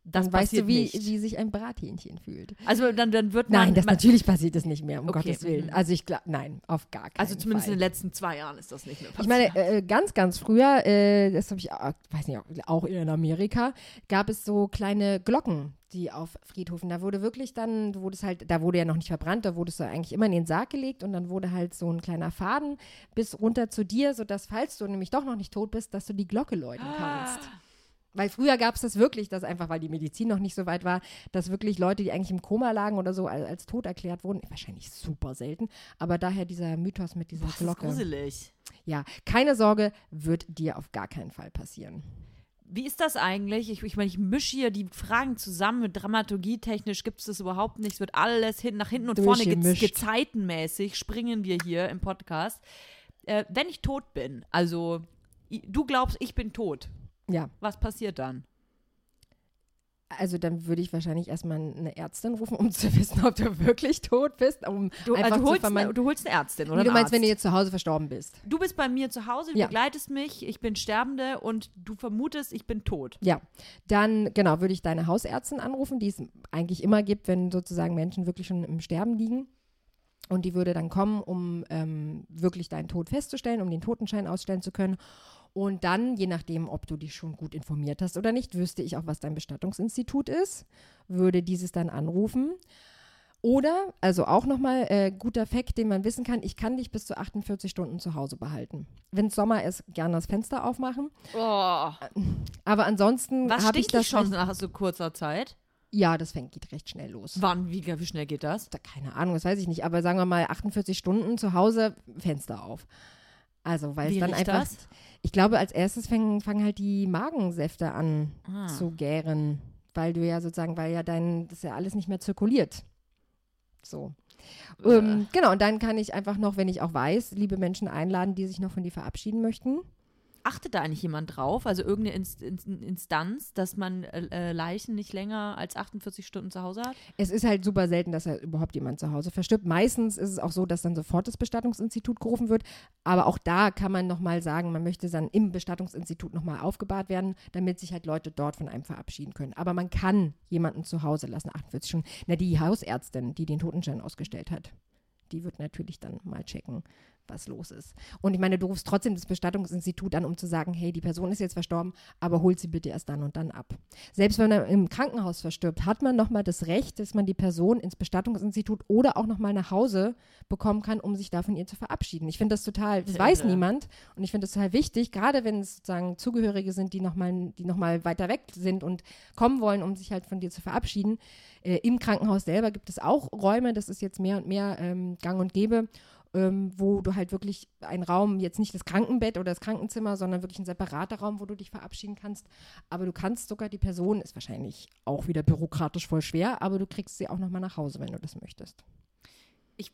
[SPEAKER 1] Das
[SPEAKER 2] Dann weißt du, wie,
[SPEAKER 1] nicht.
[SPEAKER 2] wie sich ein Brathähnchen fühlt.
[SPEAKER 1] Also dann, dann wird man.
[SPEAKER 2] Nein, das
[SPEAKER 1] man,
[SPEAKER 2] natürlich passiert es nicht mehr, um
[SPEAKER 1] Okay,
[SPEAKER 2] Gottes Willen.
[SPEAKER 1] mhm.
[SPEAKER 2] Also ich glaube, nein, auf gar keinen
[SPEAKER 1] Also zumindest
[SPEAKER 2] Fall.
[SPEAKER 1] in den letzten zwei Jahren ist das nicht mehr
[SPEAKER 2] Ich
[SPEAKER 1] passiert.
[SPEAKER 2] meine, äh, ganz, ganz früher, äh, das habe ich, auch, weiß nicht, auch in Amerika, gab es so kleine Glocken, die auf Friedhofen, da wurde wirklich dann, du wurdest halt, da wurde ja noch nicht verbrannt, da wurdest du eigentlich immer in den Sarg gelegt und dann wurde halt so ein kleiner Faden bis runter zu dir, sodass, falls du nämlich doch noch nicht tot bist, dass du die Glocke läuten kannst. Weil früher gab es das wirklich, dass einfach, weil die Medizin noch nicht so weit war, dass wirklich Leute, die eigentlich im Koma lagen oder so, als, als tot erklärt wurden. Wahrscheinlich super selten, aber daher dieser Mythos mit dieser
[SPEAKER 1] Boah, das ist
[SPEAKER 2] Glocke.
[SPEAKER 1] gruselig.
[SPEAKER 2] Ja, keine Sorge, wird dir auf gar keinen Fall passieren.
[SPEAKER 1] Wie ist das eigentlich? Ich, ich meine, ich mische hier die Fragen zusammen mit Dramaturgie. Technisch gibt es das überhaupt nicht. Es wird alles hin, nach hinten und vorne ge gezeitenmäßig springen wir hier im Podcast. Äh, wenn ich tot bin, also du glaubst, ich bin tot,
[SPEAKER 2] Ja,
[SPEAKER 1] was passiert dann?
[SPEAKER 2] also dann würde ich wahrscheinlich erstmal eine Ärztin rufen, um zu wissen, ob du wirklich tot bist, um
[SPEAKER 1] Du,
[SPEAKER 2] einfach
[SPEAKER 1] also
[SPEAKER 2] zu
[SPEAKER 1] holst
[SPEAKER 2] vermeiden.
[SPEAKER 1] eine, du holst eine Ärztin oder
[SPEAKER 2] Nee, du meinst,
[SPEAKER 1] Arzt.
[SPEAKER 2] wenn du jetzt zu Hause verstorben bist.
[SPEAKER 1] Du bist bei mir zu Hause, du
[SPEAKER 2] Ja.
[SPEAKER 1] begleitest mich, ich bin Sterbende und du vermutest, ich bin tot.
[SPEAKER 2] Ja, dann genau würde ich deine Hausärztin anrufen, die es eigentlich immer gibt, wenn sozusagen Menschen wirklich schon im Sterben liegen. Und die würde dann kommen, um ähm, wirklich deinen Tod festzustellen, um den Totenschein ausstellen zu können. Und dann, je nachdem, ob du dich schon gut informiert hast oder nicht, wüsste ich auch, was dein Bestattungsinstitut ist, würde dieses dann anrufen. Oder, also auch nochmal äh, guter Fakt, den man wissen kann, ich kann dich bis zu 48 Stunden zu Hause behalten. Wenn es Sommer ist, gerne das Fenster aufmachen.
[SPEAKER 1] Oh,
[SPEAKER 2] Aber ansonsten
[SPEAKER 1] was
[SPEAKER 2] habe ich das
[SPEAKER 1] ich schon nach so kurzer Zeit?
[SPEAKER 2] Ja, das fängt, geht recht schnell los.
[SPEAKER 1] Wann, wie, wie schnell geht das?
[SPEAKER 2] Da, keine Ahnung, das weiß ich nicht, aber sagen wir mal 48 Stunden zu Hause, Fenster auf. Also, weil es dann einfach.
[SPEAKER 1] das?
[SPEAKER 2] Ich glaube, als erstes fangen, fangen halt die Magensäfte an
[SPEAKER 1] Ah.
[SPEAKER 2] zu gären, weil du ja sozusagen, weil ja dein, das ja alles nicht mehr zirkuliert. So.
[SPEAKER 1] Äh.
[SPEAKER 2] Ähm, genau, und dann kann ich einfach noch, wenn ich auch weiß, liebe Menschen einladen, die sich noch von dir verabschieden möchten.
[SPEAKER 1] Achtet da eigentlich jemand drauf? Also irgendeine Inst Inst Instanz, dass man äh, äh, Leichen nicht länger als 48 Stunden zu Hause hat?
[SPEAKER 2] Es ist halt super selten, dass ja überhaupt jemand zu Hause verstirbt. Meistens ist es auch so, dass dann sofort das Bestattungsinstitut gerufen wird. Aber auch da kann man nochmal sagen, man möchte dann im Bestattungsinstitut nochmal aufgebahrt werden, damit sich halt Leute dort von einem verabschieden können. Aber man kann jemanden zu Hause lassen, 48 Stunden. Na, die Hausärztin, die den Totenschein ausgestellt hat, die wird natürlich dann mal checken, was los ist. Und ich meine, du rufst trotzdem das Bestattungsinstitut an, um zu sagen, hey, die Person ist jetzt verstorben, aber holt sie bitte erst dann und dann ab. Selbst wenn er im Krankenhaus verstirbt, hat man nochmal das Recht, dass man die Person ins Bestattungsinstitut oder auch nochmal nach Hause bekommen kann, um sich da von ihr zu verabschieden. Ich finde das total, das weiß
[SPEAKER 1] Irre.
[SPEAKER 2] niemand und ich finde das total wichtig, gerade wenn es sozusagen Zugehörige sind, die nochmal die noch mal weiter weg sind und kommen wollen, um sich halt von dir zu verabschieden. Äh, Im Krankenhaus selber gibt es auch Räume, das ist jetzt mehr und mehr ähm, gang und gäbe, ähm, wo du halt wirklich einen Raum, jetzt nicht das Krankenbett oder das Krankenzimmer, sondern wirklich ein separater Raum, wo du dich verabschieden kannst. Aber du kannst sogar die Person, ist wahrscheinlich auch wieder bürokratisch voll schwer, aber du kriegst sie auch nochmal nach Hause, wenn du das möchtest.
[SPEAKER 1] Ich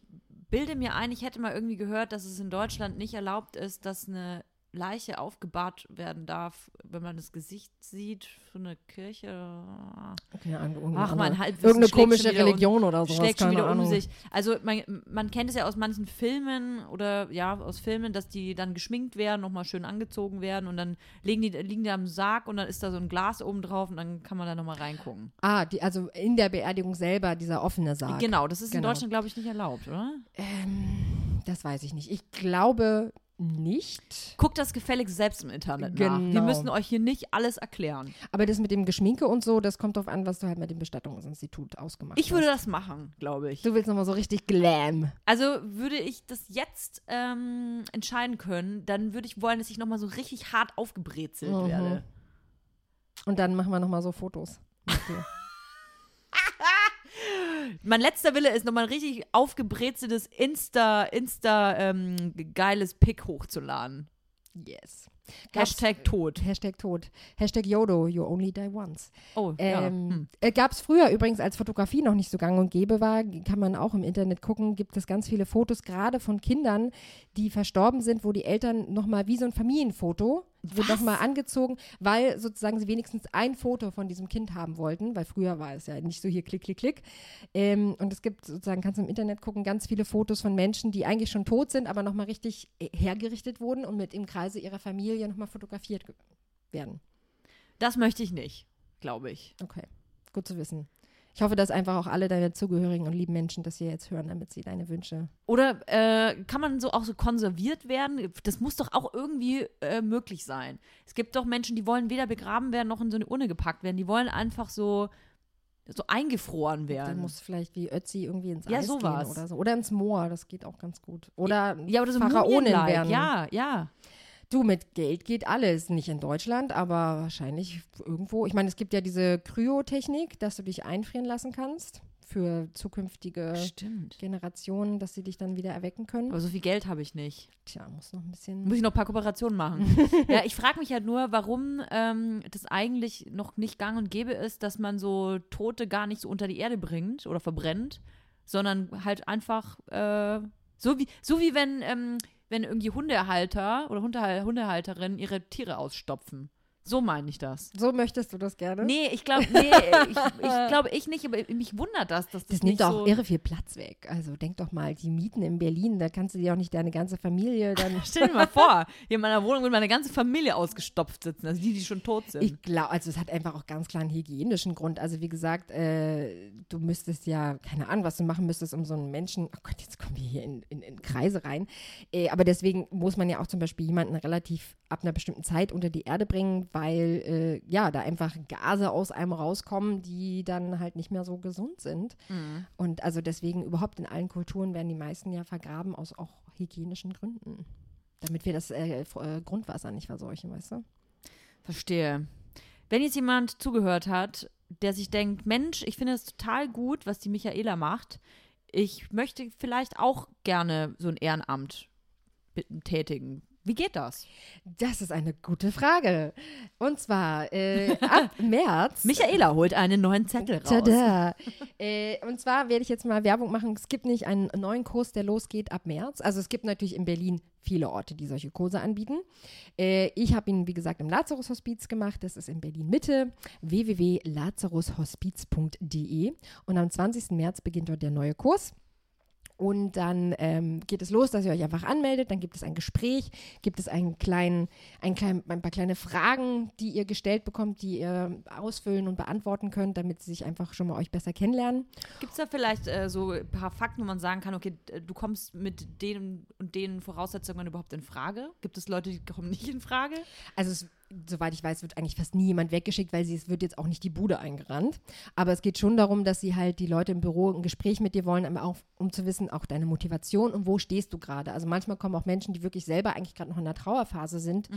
[SPEAKER 1] bilde mir ein, ich hätte mal irgendwie gehört, dass es in Deutschland nicht erlaubt ist, dass eine Leiche aufgebahrt werden darf, wenn man das Gesicht sieht für eine Kirche.
[SPEAKER 2] Ahnung, irgendeine
[SPEAKER 1] Ach, mein Halbwissen
[SPEAKER 2] Irgendeine komische
[SPEAKER 1] um-
[SPEAKER 2] Religion oder sowas.
[SPEAKER 1] schlägt schon wieder um
[SPEAKER 2] Ahnung.
[SPEAKER 1] sich. Also man, man kennt es ja aus manchen Filmen oder ja, aus Filmen, dass die dann geschminkt werden, nochmal schön angezogen werden und dann legen die, liegen die am Sarg und dann ist da so ein Glas oben drauf und dann kann man da nochmal reingucken.
[SPEAKER 2] Ah, die, also in der Beerdigung selber, dieser offene Sarg.
[SPEAKER 1] Genau, das ist in
[SPEAKER 2] Genau.
[SPEAKER 1] Deutschland, glaube ich, nicht erlaubt, oder?
[SPEAKER 2] Ähm, das weiß ich nicht. Ich glaube nicht.
[SPEAKER 1] Guckt das gefälligst selbst im Internet nach. Wir
[SPEAKER 2] Genau.
[SPEAKER 1] müssen euch hier nicht alles erklären.
[SPEAKER 2] Aber das mit dem Geschminke und so, das kommt drauf an, was du halt mit dem Bestattungsinstitut ausgemacht
[SPEAKER 1] Ich würde
[SPEAKER 2] hast.
[SPEAKER 1] das machen, glaube ich.
[SPEAKER 2] Du willst nochmal so richtig glam.
[SPEAKER 1] Also würde ich das jetzt ähm, entscheiden können, dann würde ich wollen, dass ich nochmal so richtig hart aufgebrezelt
[SPEAKER 2] Mhm.
[SPEAKER 1] werde.
[SPEAKER 2] Und dann machen wir nochmal so Fotos. mit dir.
[SPEAKER 1] Mein letzter Wille ist nochmal ein richtig aufgebrezeltes Insta, Insta ähm, geiles Pick hochzuladen.
[SPEAKER 2] yes. Gab's-
[SPEAKER 1] Hashtag Tod.
[SPEAKER 2] Hashtag Tod. Hashtag YODO, you only die once.
[SPEAKER 1] Oh, ja.
[SPEAKER 2] Ähm,
[SPEAKER 1] Hm.
[SPEAKER 2] äh, Gab es früher übrigens, als Fotografie noch nicht so gang und gäbe war, kann man auch im Internet gucken, gibt es ganz viele Fotos, gerade von Kindern, die verstorben sind, wo die Eltern nochmal wie so ein Familienfoto, wird nochmal angezogen, weil sozusagen sie wenigstens ein Foto von diesem Kind haben wollten, weil früher war es ja nicht so hier klick, klick, klick. Ähm, und es gibt sozusagen, kannst du im Internet gucken, ganz viele Fotos von Menschen, die eigentlich schon tot sind, aber nochmal richtig äh, hergerichtet wurden und mit im Kreise ihrer Familie nochmal fotografiert werden.
[SPEAKER 1] Das möchte ich nicht, glaube ich.
[SPEAKER 2] Okay. Gut zu wissen. Ich hoffe, dass einfach auch alle deine Zugehörigen und lieben Menschen das hier jetzt hören, damit sie deine Wünsche.
[SPEAKER 1] Oder äh, kann man so auch so konserviert werden? Das muss doch auch irgendwie äh, möglich sein. Es gibt doch Menschen, die wollen weder begraben werden noch in so eine Urne gepackt werden. Die wollen einfach so so eingefroren werden.
[SPEAKER 2] Dann muss vielleicht wie Ötzi irgendwie ins
[SPEAKER 1] Ja,
[SPEAKER 2] Eis
[SPEAKER 1] sowas.
[SPEAKER 2] gehen oder so. Oder ins Moor, das geht auch ganz gut. Oder
[SPEAKER 1] ja, oder so Mumienleib.
[SPEAKER 2] werden.
[SPEAKER 1] Ja, ja.
[SPEAKER 2] Du, mit Geld geht alles. Nicht in Deutschland, aber wahrscheinlich irgendwo. Ich meine, es gibt ja diese Kryotechnik, dass du dich einfrieren lassen kannst für zukünftige
[SPEAKER 1] Stimmt.
[SPEAKER 2] Generationen, dass sie dich dann wieder erwecken können.
[SPEAKER 1] Aber so viel Geld habe ich nicht.
[SPEAKER 2] Tja, muss noch ein bisschen.
[SPEAKER 1] Muss ich noch ein paar Kooperationen machen. ja, ich frage mich halt nur, warum ähm, das eigentlich noch nicht gang und gäbe ist, dass man so Tote gar nicht so unter die Erde bringt oder verbrennt, sondern halt einfach äh, so wie so wie wenn ähm, wenn irgendwie Hundehalter oder Hunde, Hundehalterinnen ihre Tiere ausstopfen. So meine ich das.
[SPEAKER 2] So möchtest du das gerne?
[SPEAKER 1] Nee, ich glaube, nee, ich, ich glaube ich nicht, aber mich wundert das, dass das,
[SPEAKER 2] Das nimmt
[SPEAKER 1] so
[SPEAKER 2] auch irre viel Platz weg. Also denk doch mal, die Mieten in Berlin, da kannst du dir auch nicht deine ganze Familie dann.
[SPEAKER 1] Stell dir mal vor, hier in meiner Wohnung wird meine ganze Familie ausgestopft sitzen, also die, die schon tot sind.
[SPEAKER 2] Ich glaube, also es hat einfach auch ganz klar einen hygienischen Grund. Also wie gesagt, äh, du müsstest ja, keine Ahnung, was du machen müsstest, um so einen Menschen, oh Gott, jetzt kommen wir hier in, in, in Kreise rein. Äh, aber deswegen muss man ja auch zum Beispiel jemanden relativ ab einer bestimmten Zeit unter die Erde bringen, weil äh, ja, da einfach Gase aus einem rauskommen, die dann halt nicht mehr so gesund sind.
[SPEAKER 1] Mhm.
[SPEAKER 2] Und also deswegen überhaupt in allen Kulturen werden die meisten ja vergraben aus auch hygienischen Gründen. Damit wir das äh, äh, Grundwasser nicht verseuchen, weißt du?
[SPEAKER 1] Verstehe. Wenn jetzt jemand zugehört hat, der sich denkt, Mensch, ich finde es total gut, was die Michaela macht. Ich möchte vielleicht auch gerne so ein Ehrenamt tätigen. Wie geht das?
[SPEAKER 2] Das ist eine gute Frage. Und zwar äh, ab März.
[SPEAKER 1] Michaela holt einen neuen Zettel raus.
[SPEAKER 2] Tada. äh, und zwar werde ich jetzt mal Werbung machen. Es gibt nicht einen neuen Kurs, der losgeht ab März. Also es gibt natürlich in Berlin viele Orte, die solche Kurse anbieten. Äh, ich habe ihn, wie gesagt, im Lazarus Hospiz gemacht. Das ist in Berlin Mitte. www.lazarushospiz.de. Und am 20. März beginnt dort der neue Kurs. Und dann ähm, geht es los, dass ihr euch einfach anmeldet. Dann gibt es ein Gespräch, gibt es einen kleinen, einen kleinen, ein paar kleine Fragen, die ihr gestellt bekommt, die ihr ausfüllen und beantworten könnt, damit sie sich einfach schon mal euch besser kennenlernen.
[SPEAKER 1] Gibt es da vielleicht äh, so ein paar Fakten, wo man sagen kann, okay, du kommst mit den und den Voraussetzungen überhaupt in Frage? Gibt es Leute, die kommen nicht in Frage?
[SPEAKER 2] Also es, soweit ich weiß, wird eigentlich fast nie jemand weggeschickt, weil sie, es wird jetzt auch nicht die Bude eingerannt. Aber es geht schon darum, dass sie halt die Leute im Büro ein Gespräch mit dir wollen, aber auch um zu wissen, auch deine Motivation und wo stehst du gerade. Also manchmal kommen auch Menschen, die wirklich selber eigentlich gerade noch in der Trauerphase sind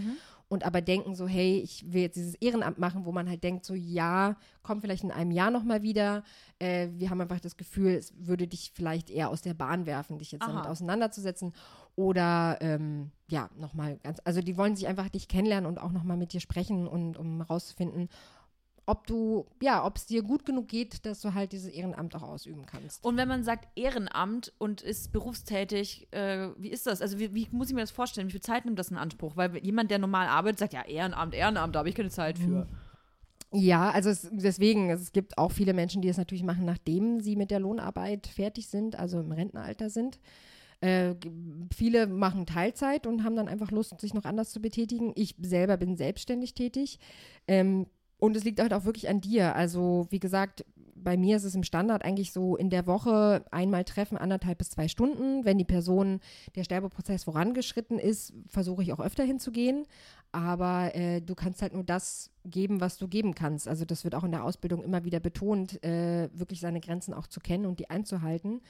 [SPEAKER 2] und aber denken so, hey, ich will jetzt dieses Ehrenamt machen, wo man halt denkt so, ja, komm vielleicht in einem Jahr nochmal wieder. Äh, wir haben einfach das Gefühl, es würde dich vielleicht eher aus der Bahn werfen, dich jetzt
[SPEAKER 1] Aha.
[SPEAKER 2] damit auseinanderzusetzen. Oder ähm, ja, nochmal ganz, also die wollen sich einfach dich kennenlernen und auch nochmal mit dir sprechen und um herauszufinden, ob du, ja, ob es dir gut genug geht, dass du halt dieses Ehrenamt auch ausüben kannst.
[SPEAKER 1] Und wenn man sagt Ehrenamt und ist berufstätig, äh, wie ist das? Also wie, wie muss ich mir das vorstellen? Wie viel Zeit nimmt das in Anspruch? Weil jemand, der normal arbeitet, sagt ja Ehrenamt, Ehrenamt, da habe ich keine Zeit für.
[SPEAKER 2] Ja, also es, deswegen, es gibt auch viele Menschen, die es natürlich machen, nachdem sie mit der Lohnarbeit fertig sind, also im Rentenalter sind. Äh, viele machen Teilzeit und haben dann einfach Lust, sich noch anders zu betätigen. Ich selber bin selbstständig tätig. Ähm, und es liegt halt auch wirklich an dir. Also, wie gesagt, bei mir ist es im Standard eigentlich so in der Woche einmal treffen, anderthalb bis zwei Stunden. Wenn die Person, der Sterbeprozess vorangeschritten ist, versuche ich auch öfter hinzugehen. Aber äh, du kannst halt nur das geben, was du geben kannst. Also das wird auch in der Ausbildung immer wieder betont, äh, wirklich seine Grenzen auch zu kennen und die einzuhalten.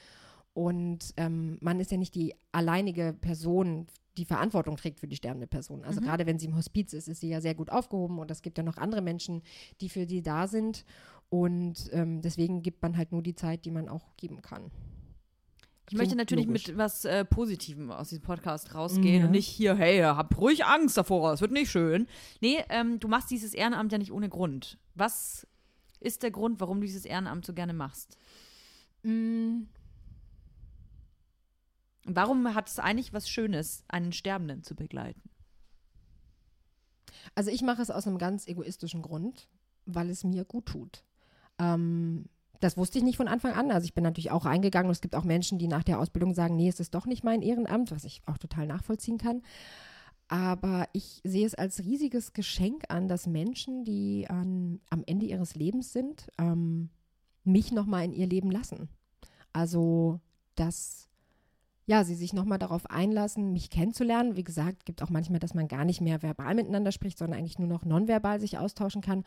[SPEAKER 2] Und ähm, man ist ja nicht die alleinige Person, die Verantwortung trägt für die sterbende Person. Also gerade wenn sie im Hospiz ist, ist sie ja sehr gut aufgehoben und es gibt ja noch andere Menschen, die für sie da sind. Und ähm, deswegen gibt man halt nur die Zeit, die man auch geben kann.
[SPEAKER 1] Ich möchte
[SPEAKER 2] Klingt
[SPEAKER 1] natürlich
[SPEAKER 2] logisch.
[SPEAKER 1] mit was äh, Positivem aus diesem Podcast rausgehen
[SPEAKER 2] Ja.
[SPEAKER 1] und nicht hier, hey, hab ruhig Angst davor, es wird nicht schön. Nee, ähm, du machst dieses Ehrenamt ja nicht ohne Grund. Was ist der Grund, warum du dieses Ehrenamt so gerne machst?
[SPEAKER 2] Mm,
[SPEAKER 1] warum hat es eigentlich was Schönes, einen Sterbenden zu begleiten?
[SPEAKER 2] Also ich mache es aus einem ganz egoistischen Grund, weil es mir gut tut. Ähm, das wusste ich nicht von Anfang an. Also ich bin natürlich auch reingegangen und es gibt auch Menschen, die nach der Ausbildung sagen, nee, es ist doch nicht mein Ehrenamt, was ich auch total nachvollziehen kann. Aber ich sehe es als riesiges Geschenk an, dass Menschen, die an, am Ende ihres Lebens sind, ähm, mich nochmal in ihr Leben lassen. Also, dass ja, sie sich nochmal darauf einlassen, mich kennenzulernen. Wie gesagt, gibt auch manchmal, dass man gar nicht mehr verbal miteinander spricht, sondern eigentlich nur noch nonverbal sich austauschen kann.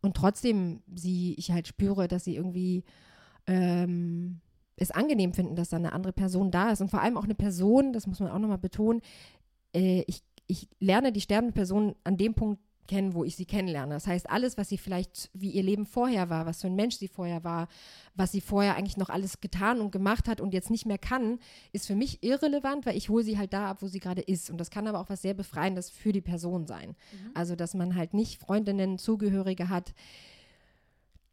[SPEAKER 2] Und trotzdem sie, ich halt spüre, dass sie irgendwie ähm, es angenehm finden, dass da eine andere Person da ist. Und vor allem auch eine Person, das muss man auch nochmal betonen, äh, ich, ich lerne die sterbende Person an dem Punkt kennen, wo ich sie kennenlerne. Das heißt, alles, was sie vielleicht, wie ihr Leben vorher war, was für ein Mensch sie vorher war, was sie vorher eigentlich noch alles getan und gemacht hat und jetzt nicht mehr kann, ist für mich irrelevant, weil ich hole sie halt da ab, wo sie gerade ist. Und das kann aber auch was sehr Befreiendes für die Person sein. Mhm. Also, dass man halt nicht Freundinnen, Zugehörige hat,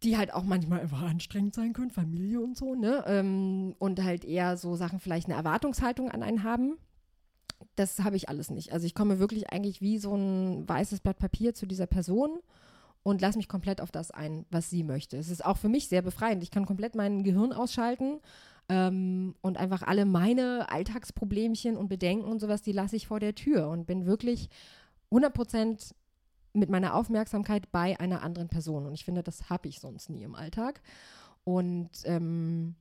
[SPEAKER 2] die halt auch manchmal einfach anstrengend sein können, Familie und so, ne? Ähm, und halt eher so Sachen vielleicht eine Erwartungshaltung an einen haben das habe ich alles nicht. Also ich komme wirklich eigentlich wie so ein weißes Blatt Papier zu dieser Person und lasse mich komplett auf das ein, was sie möchte. Es ist auch für mich sehr befreiend. Ich kann komplett mein Gehirn ausschalten ähm, und einfach alle meine Alltagsproblemchen und Bedenken und sowas, die lasse ich vor der Tür und bin wirklich 100 Prozent mit meiner Aufmerksamkeit bei einer anderen Person. Und ich finde, das habe ich sonst nie im Alltag. Und ähm,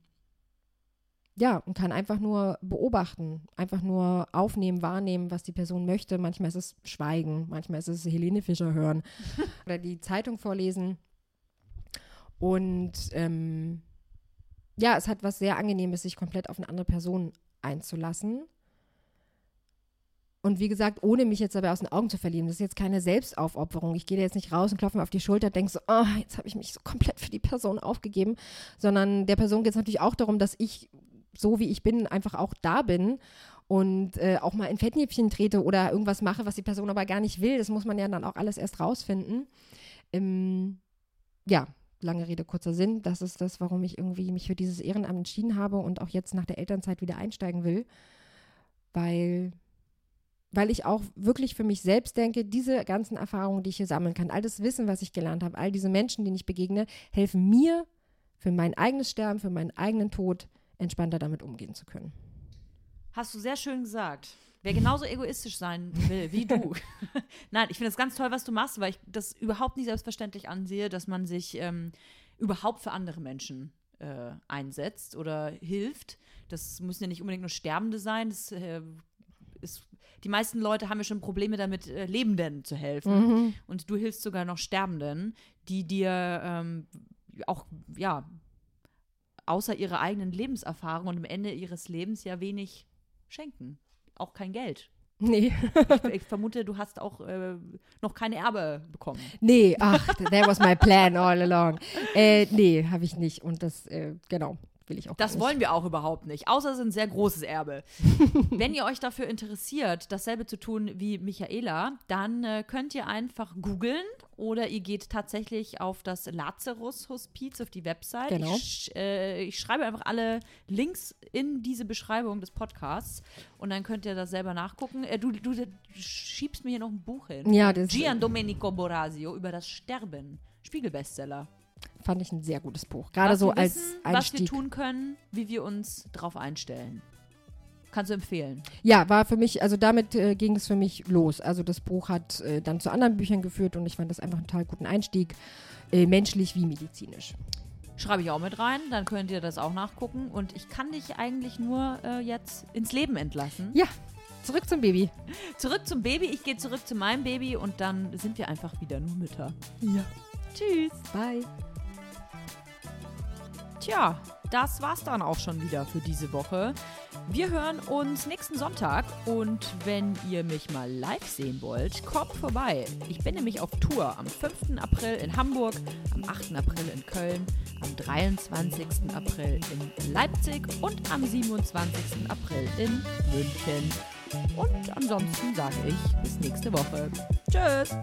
[SPEAKER 2] ja, und kann einfach nur beobachten, einfach nur aufnehmen, wahrnehmen, was die Person möchte. Manchmal ist es Schweigen, manchmal ist es Helene Fischer hören oder die Zeitung vorlesen. Und ähm, ja, es hat was sehr Angenehmes, sich komplett auf eine andere Person einzulassen. Und wie gesagt, ohne mich jetzt dabei aus den Augen zu verlieren. Das ist jetzt keine Selbstaufopferung. Ich gehe jetzt nicht raus und klopfe mir auf die Schulter und denke so, oh, jetzt habe ich mich so komplett für die Person aufgegeben. Sondern der Person geht es natürlich auch darum, dass ich so wie ich bin, einfach auch da bin und äh, auch mal in Fettnäpfchen trete oder irgendwas mache, was die Person aber gar nicht will. Das muss man ja dann auch alles erst rausfinden. Ähm, ja, lange Rede, kurzer Sinn. Das ist das, warum ich irgendwie mich für dieses Ehrenamt entschieden habe und auch jetzt nach der Elternzeit wieder einsteigen will. Weil, weil ich auch wirklich für mich selbst denke, diese ganzen Erfahrungen, die ich hier sammeln kann, all das Wissen, was ich gelernt habe, all diese Menschen, denen ich begegne, helfen mir für mein eigenes Sterben, für meinen eigenen Tod, entspannter damit umgehen zu können.
[SPEAKER 1] Hast du sehr schön gesagt. Wer genauso egoistisch sein will wie du. Nein, ich finde es ganz toll, was du machst, weil ich das überhaupt nicht selbstverständlich ansehe, dass man sich ähm, überhaupt für andere Menschen äh, einsetzt oder hilft. Das müssen ja nicht unbedingt nur Sterbende sein. Das äh, ist, die meisten Leute haben ja schon Probleme damit, äh, Lebenden zu helfen. Mhm. Und du hilfst sogar noch Sterbenden, die dir ähm, auch ja außer ihrer eigenen Lebenserfahrung und am Ende ihres Lebens ja wenig schenken. Auch kein Geld.
[SPEAKER 2] Nee.
[SPEAKER 1] ich, ich, vermute, du hast auch äh, noch keine Erbe bekommen.
[SPEAKER 2] Nee, ach, that was my plan all along. Äh, nee, habe ich nicht. Und das, äh, genau, will ich auch
[SPEAKER 1] Das wollen wir auch überhaupt nicht, außer es ist ein sehr großes Erbe. Wenn ihr euch dafür interessiert, dasselbe zu tun wie Michaela, dann äh, könnt ihr einfach googeln oder ihr geht tatsächlich auf das Lazarus-Hospiz, auf die Website.
[SPEAKER 2] Genau.
[SPEAKER 1] Ich, äh, ich, schreibe einfach alle Links in diese Beschreibung des Podcasts und dann könnt ihr das selber nachgucken. Äh, du, du, du, schiebst mir hier noch ein Buch hin.
[SPEAKER 2] Ja, das
[SPEAKER 1] Gian Domenico Borasio über das Sterben. Spiegelbestseller
[SPEAKER 2] fand ich ein sehr gutes Buch. Gerade so als
[SPEAKER 1] wissen, Einstieg. Was wir tun können, wie wir uns drauf einstellen. Kannst du empfehlen?
[SPEAKER 2] Ja, war für mich, also damit äh, ging es für mich los. Also das Buch hat äh, dann zu anderen Büchern geführt und ich fand das einfach einen total guten Einstieg, äh, menschlich wie medizinisch.
[SPEAKER 1] Schreibe ich auch mit rein, dann könnt ihr das auch nachgucken. Und ich kann dich eigentlich nur äh, jetzt ins Leben entlassen.
[SPEAKER 2] Ja, zurück zum Baby.
[SPEAKER 1] Zurück zum Baby, ich gehe zurück zu meinem Baby und dann sind wir einfach wieder nur Mütter.
[SPEAKER 2] Ja.
[SPEAKER 1] Tschüss.
[SPEAKER 2] Bye.
[SPEAKER 1] Tja, das war's dann auch schon wieder für diese Woche. Wir hören uns nächsten Sonntag und wenn ihr mich mal live sehen wollt, kommt vorbei. Ich bin nämlich auf Tour am 5. April in Hamburg, am 8. April in Köln, am 23. April in Leipzig und am 27. April in München. Und ansonsten sage ich bis nächste Woche. Tschüss!